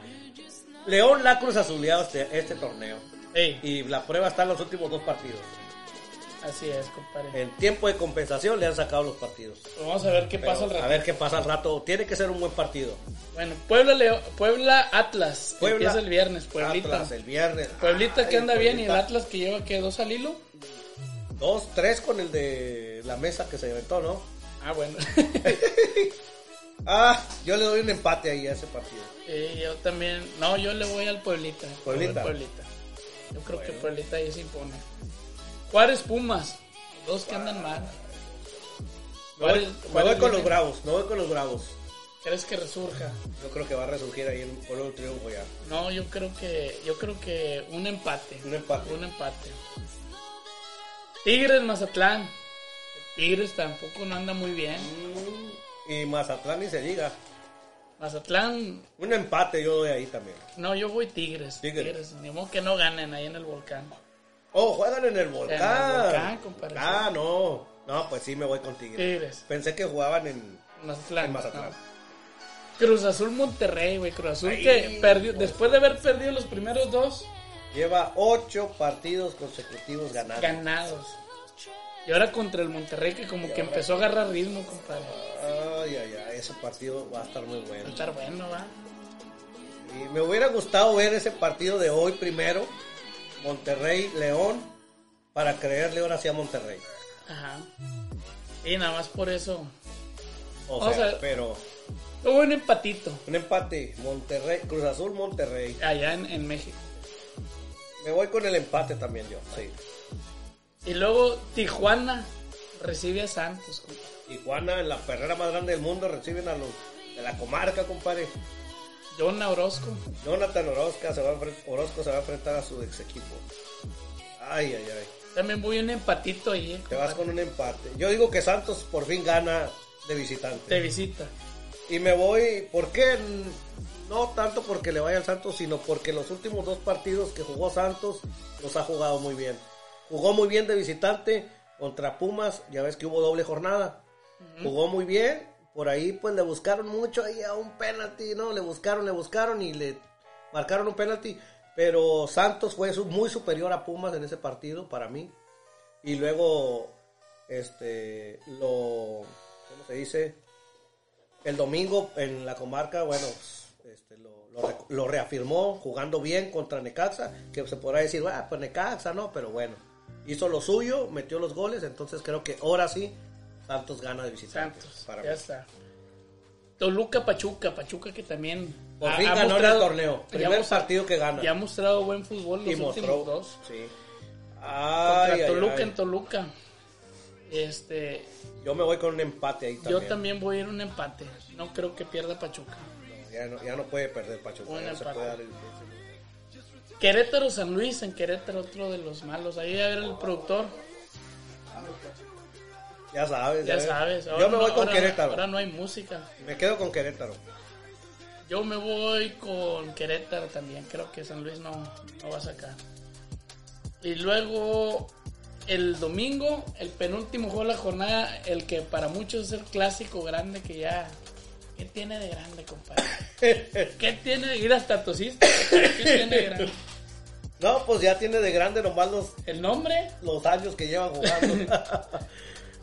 León la cruz azuleado este, este torneo. Ey, Y la prueba está en los últimos dos partidos. Así es, compadre. En tiempo de compensación le han sacado los partidos. Vamos a ver qué Pero pasa al a ratito. ver qué pasa al rato. Tiene que ser un buen partido. Bueno, Puebla, Leo- Puebla Atlas. Puebla, Empieza el viernes, Pueblita. Atlas el viernes. Pueblita que anda bien y el. Atlas que lleva que dos al hilo. Dos, tres con el de la mesa que se inventó, ¿no? Ah, bueno. Ah, yo le doy un empate ahí a ese partido. Sí, yo también. No, yo le voy al Pueblita. Pueblita. Pueblita. Yo creo que Pueblita ahí se impone. Juárez Pumas. Dos que andan mal. Me voy, Juárez- con los bravos, me voy con los bravos. ¿Crees que resurja? Yo creo que va a resurgir ahí en- con un triunfo ya. No, yo creo que yo creo que un empate. Un empate. Un empate. Tigres Mazatlán. Tigres tampoco no anda muy bien. Y Mazatlán ni se diga. Mazatlán, Un empate yo doy ahí también. no, yo voy Tigres. Tigres. Tigres. Ni modo que no ganen ahí en el volcán. Oh, juegan en el volcán. En el volcán, compadre. Ah, no. No, pues sí me voy con Tigres. Tigres. Pensé que jugaban en, Mazatlán. en Mazatlán. no. Cruz Azul Monterrey, güey. Cruz Azul que perdió, después de haber perdido los primeros dos Lleva ocho partidos consecutivos ganados. ganados. Y ahora contra el Monterrey que como que empezó a agarrar ritmo, compadre. Ay, ay, ay, ese partido va a estar muy Va a bueno. estar bueno, va. Y me hubiera gustado ver ese partido de hoy primero, Monterrey-León, para creerle ahora sí a Monterrey. Ajá. Y nada más por eso. O sea, pero Hubo un empatito un empate, Monterrey, Cruz Azul, Monterrey. allá en, en México. Me voy con el empate también yo, sí. Y luego Tijuana recibe a Santos. compadre. Tijuana, en la perrera más grande del mundo, reciben a los de la comarca, compadre. John Orozco. Jonathan Orozco se va a, Orozco se va a enfrentar a su ex equipo. Ay, ay, ay. También voy un empatito ahí. eh, Te vas con un empate. Yo digo que Santos por fin gana de visitante. De visita. Y me voy, ¿por qué? No tanto porque le vaya al Santos, sino porque los últimos dos partidos que jugó Santos los ha jugado muy bien. Jugó muy bien de visitante contra Pumas, ya ves que hubo doble jornada. Jugó muy bien, por ahí pues le buscaron mucho ahí a un penalti, ¿no? Le buscaron, le buscaron y le marcaron un penalti. Pero Santos fue muy superior a Pumas en ese partido para mí. Y luego, este, lo, ¿cómo se dice? El domingo en la comarca, bueno, este, lo, lo reafirmó jugando bien contra Necaxa, que se podrá decir, ah, pues Necaxa, no, pero bueno, hizo lo suyo, metió los goles, entonces creo que ahora sí Santos gana de visitante. Santos. para ya mí. está. Toluca Pachuca. Pachuca que también. Por ha- fin ha ganó el torneo, primer partido que gana. Ya ha mostrado buen fútbol los y mostró, últimos dos. sí. Contra Ay, ay, Toluca ay. en Toluca. Este, Yo me voy con un empate ahí también. yo también voy a ir a un empate. No creo que pierda Pachuca. No, ya, no, ya no puede perder Pachuca, ya no se puede dar el- Querétaro San Luis en Querétaro, otro de los malos. Ahí a ver el productor. Ya sabes, Ya sabes. Yo ahora me voy no- con ahora- Querétaro. Ahora no hay música. Me quedo con Querétaro. Yo me voy con Querétaro también. Creo que San Luis no, no va a sacar. Y luego el domingo, el penúltimo juego de la jornada, el que para muchos es el clásico grande que ya... ¿Qué tiene de grande, compadre? ¿Qué tiene de ir hasta tosista? ¿Qué tiene de grande? No, pues ya tiene de grande nomás los, ¿El nombre? los años que llevan jugando.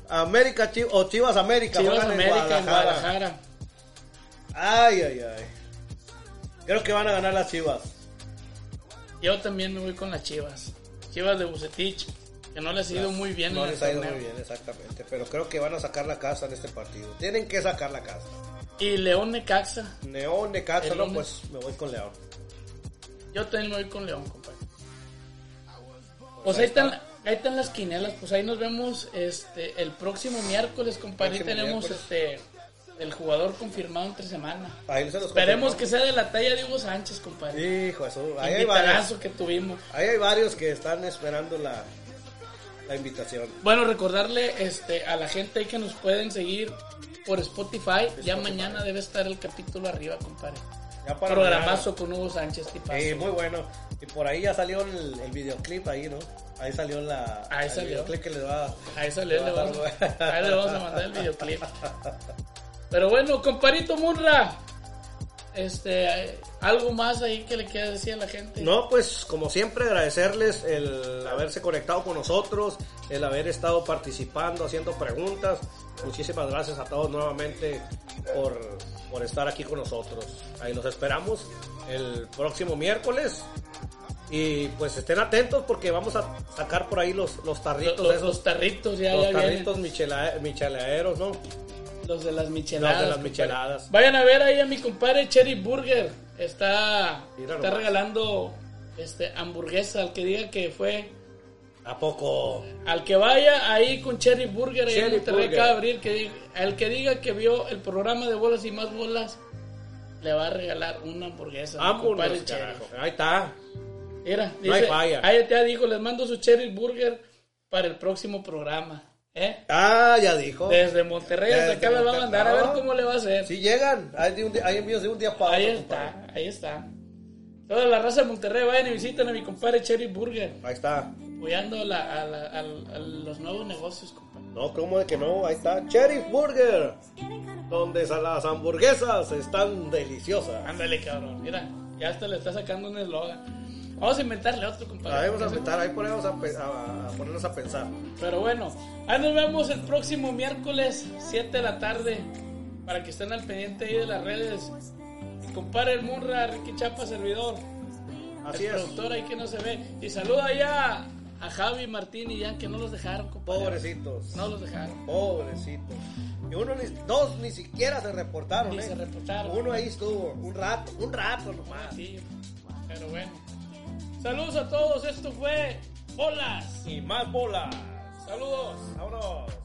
América Chi- o Chivas América. Chivas en América en Guadalajara. Guadalajara. Ay, ay, ay. Creo que van a ganar las Chivas. Yo también me voy con las Chivas. Chivas de Bucetich, que no les ha ido muy bien No en el les ha ido torneo. muy bien, exactamente. Pero creo que van a sacar la casa en este partido. Tienen que sacar la casa. Y León Necaxa. León, Necaxa, no, pues me voy con León. Yo también me voy con León, compadre. Pues Pues ahí ahí están, está. Ahí están las quinelas, pues ahí nos vemos este el próximo miércoles, compadre. Ahí tenemos miércoles. este el jugador confirmado entre semana. Ahí se los Esperemos que sea de la talla de Hugo Sánchez, compadre. Hijo, eso. Ahí hay varios. Que tuvimos. Ahí hay varios que están esperando la, la invitación. Bueno, recordarle este a la gente ahí que nos pueden seguir por Spotify. Ya mañana debe estar el capítulo arriba, compadre. Ya para Programazo con Hugo Sánchez, tipazo. Sí, muy bueno. Y por ahí ya salió el, el videoclip ahí, ¿no? Ahí salió la Ahí el salió. videoclip que le va Ahí salió, le le va a vamos, ahí le vamos a mandar el videoclip. Pero bueno, comparito Munra, este, algo más ahí que le quieras decir a la gente. No, pues como siempre agradecerles el haberse conectado con nosotros, el haber estado participando, haciendo preguntas. Muchísimas gracias a todos nuevamente por, por estar aquí con nosotros. Ahí los esperamos el próximo miércoles. Y pues estén atentos porque vamos a sacar por ahí los, los Los, tarritos los- esos. los tarritos ya, los ya tarritos michela- micheladeros, ¿no? Los de las micheladas. Los de las compadre. micheladas. Vayan a ver ahí a mi compadre Cherry Burger. Está, está regalando este hamburguesa al que diga que fue. ¿A poco? Al que vaya ahí con Cherry Burger, ahí en Cherry acaba de abrir, que diga, al que diga que vio el programa de bolas y más bolas, le va a regalar una hamburguesa. Cherry. carajo. Ahí está. Mira, No hay dice, falla. ahí ya dijo, les mando su Cherry Burger para el próximo programa. ¿eh? Ah, ya dijo. Desde Monterrey hasta Desde acá les va a mandar a ver cómo le va a hacer. Si llegan, hay, de un día- hay envíos de un día para Ahí otro, está, compadre. ahí está. Toda la raza de Monterrey vayan y visiten a mi compadre Cherry Burger, Ahí está. apoyando a, la- a la- a a los nuevos negocios, compadre. No, ¿cómo de que no? Ahí está. Cherry Burger. Donde las hamburguesas están deliciosas. Ándale, cabrón, mira, ya hasta le está sacando un eslogan. Vamos a inventarle otro, compadre. Ahí vamos a sentar, ahí ponemos a, pe- a- a ponernos a pensar. Pero bueno, ahí nos vemos el próximo miércoles, 7 de la tarde, para que estén al pendiente ahí de las redes. Mi compadre el Munra, Ricky Chapa, servidor. Así el es. productor ahí que no se ve. Y saluda ya a Javi, Martín y Jan que no los dejaron, compadre. Pobrecitos. No los dejaron. Pobrecitos. Y uno ni, dos ni siquiera se reportaron, Ni ¿eh? se reportaron. Uno ahí estuvo, un rato, un rato nomás. Sí, pero bueno. Saludos a todos, esto fue Bolas. Y más bolas. Saludos. Vámonos.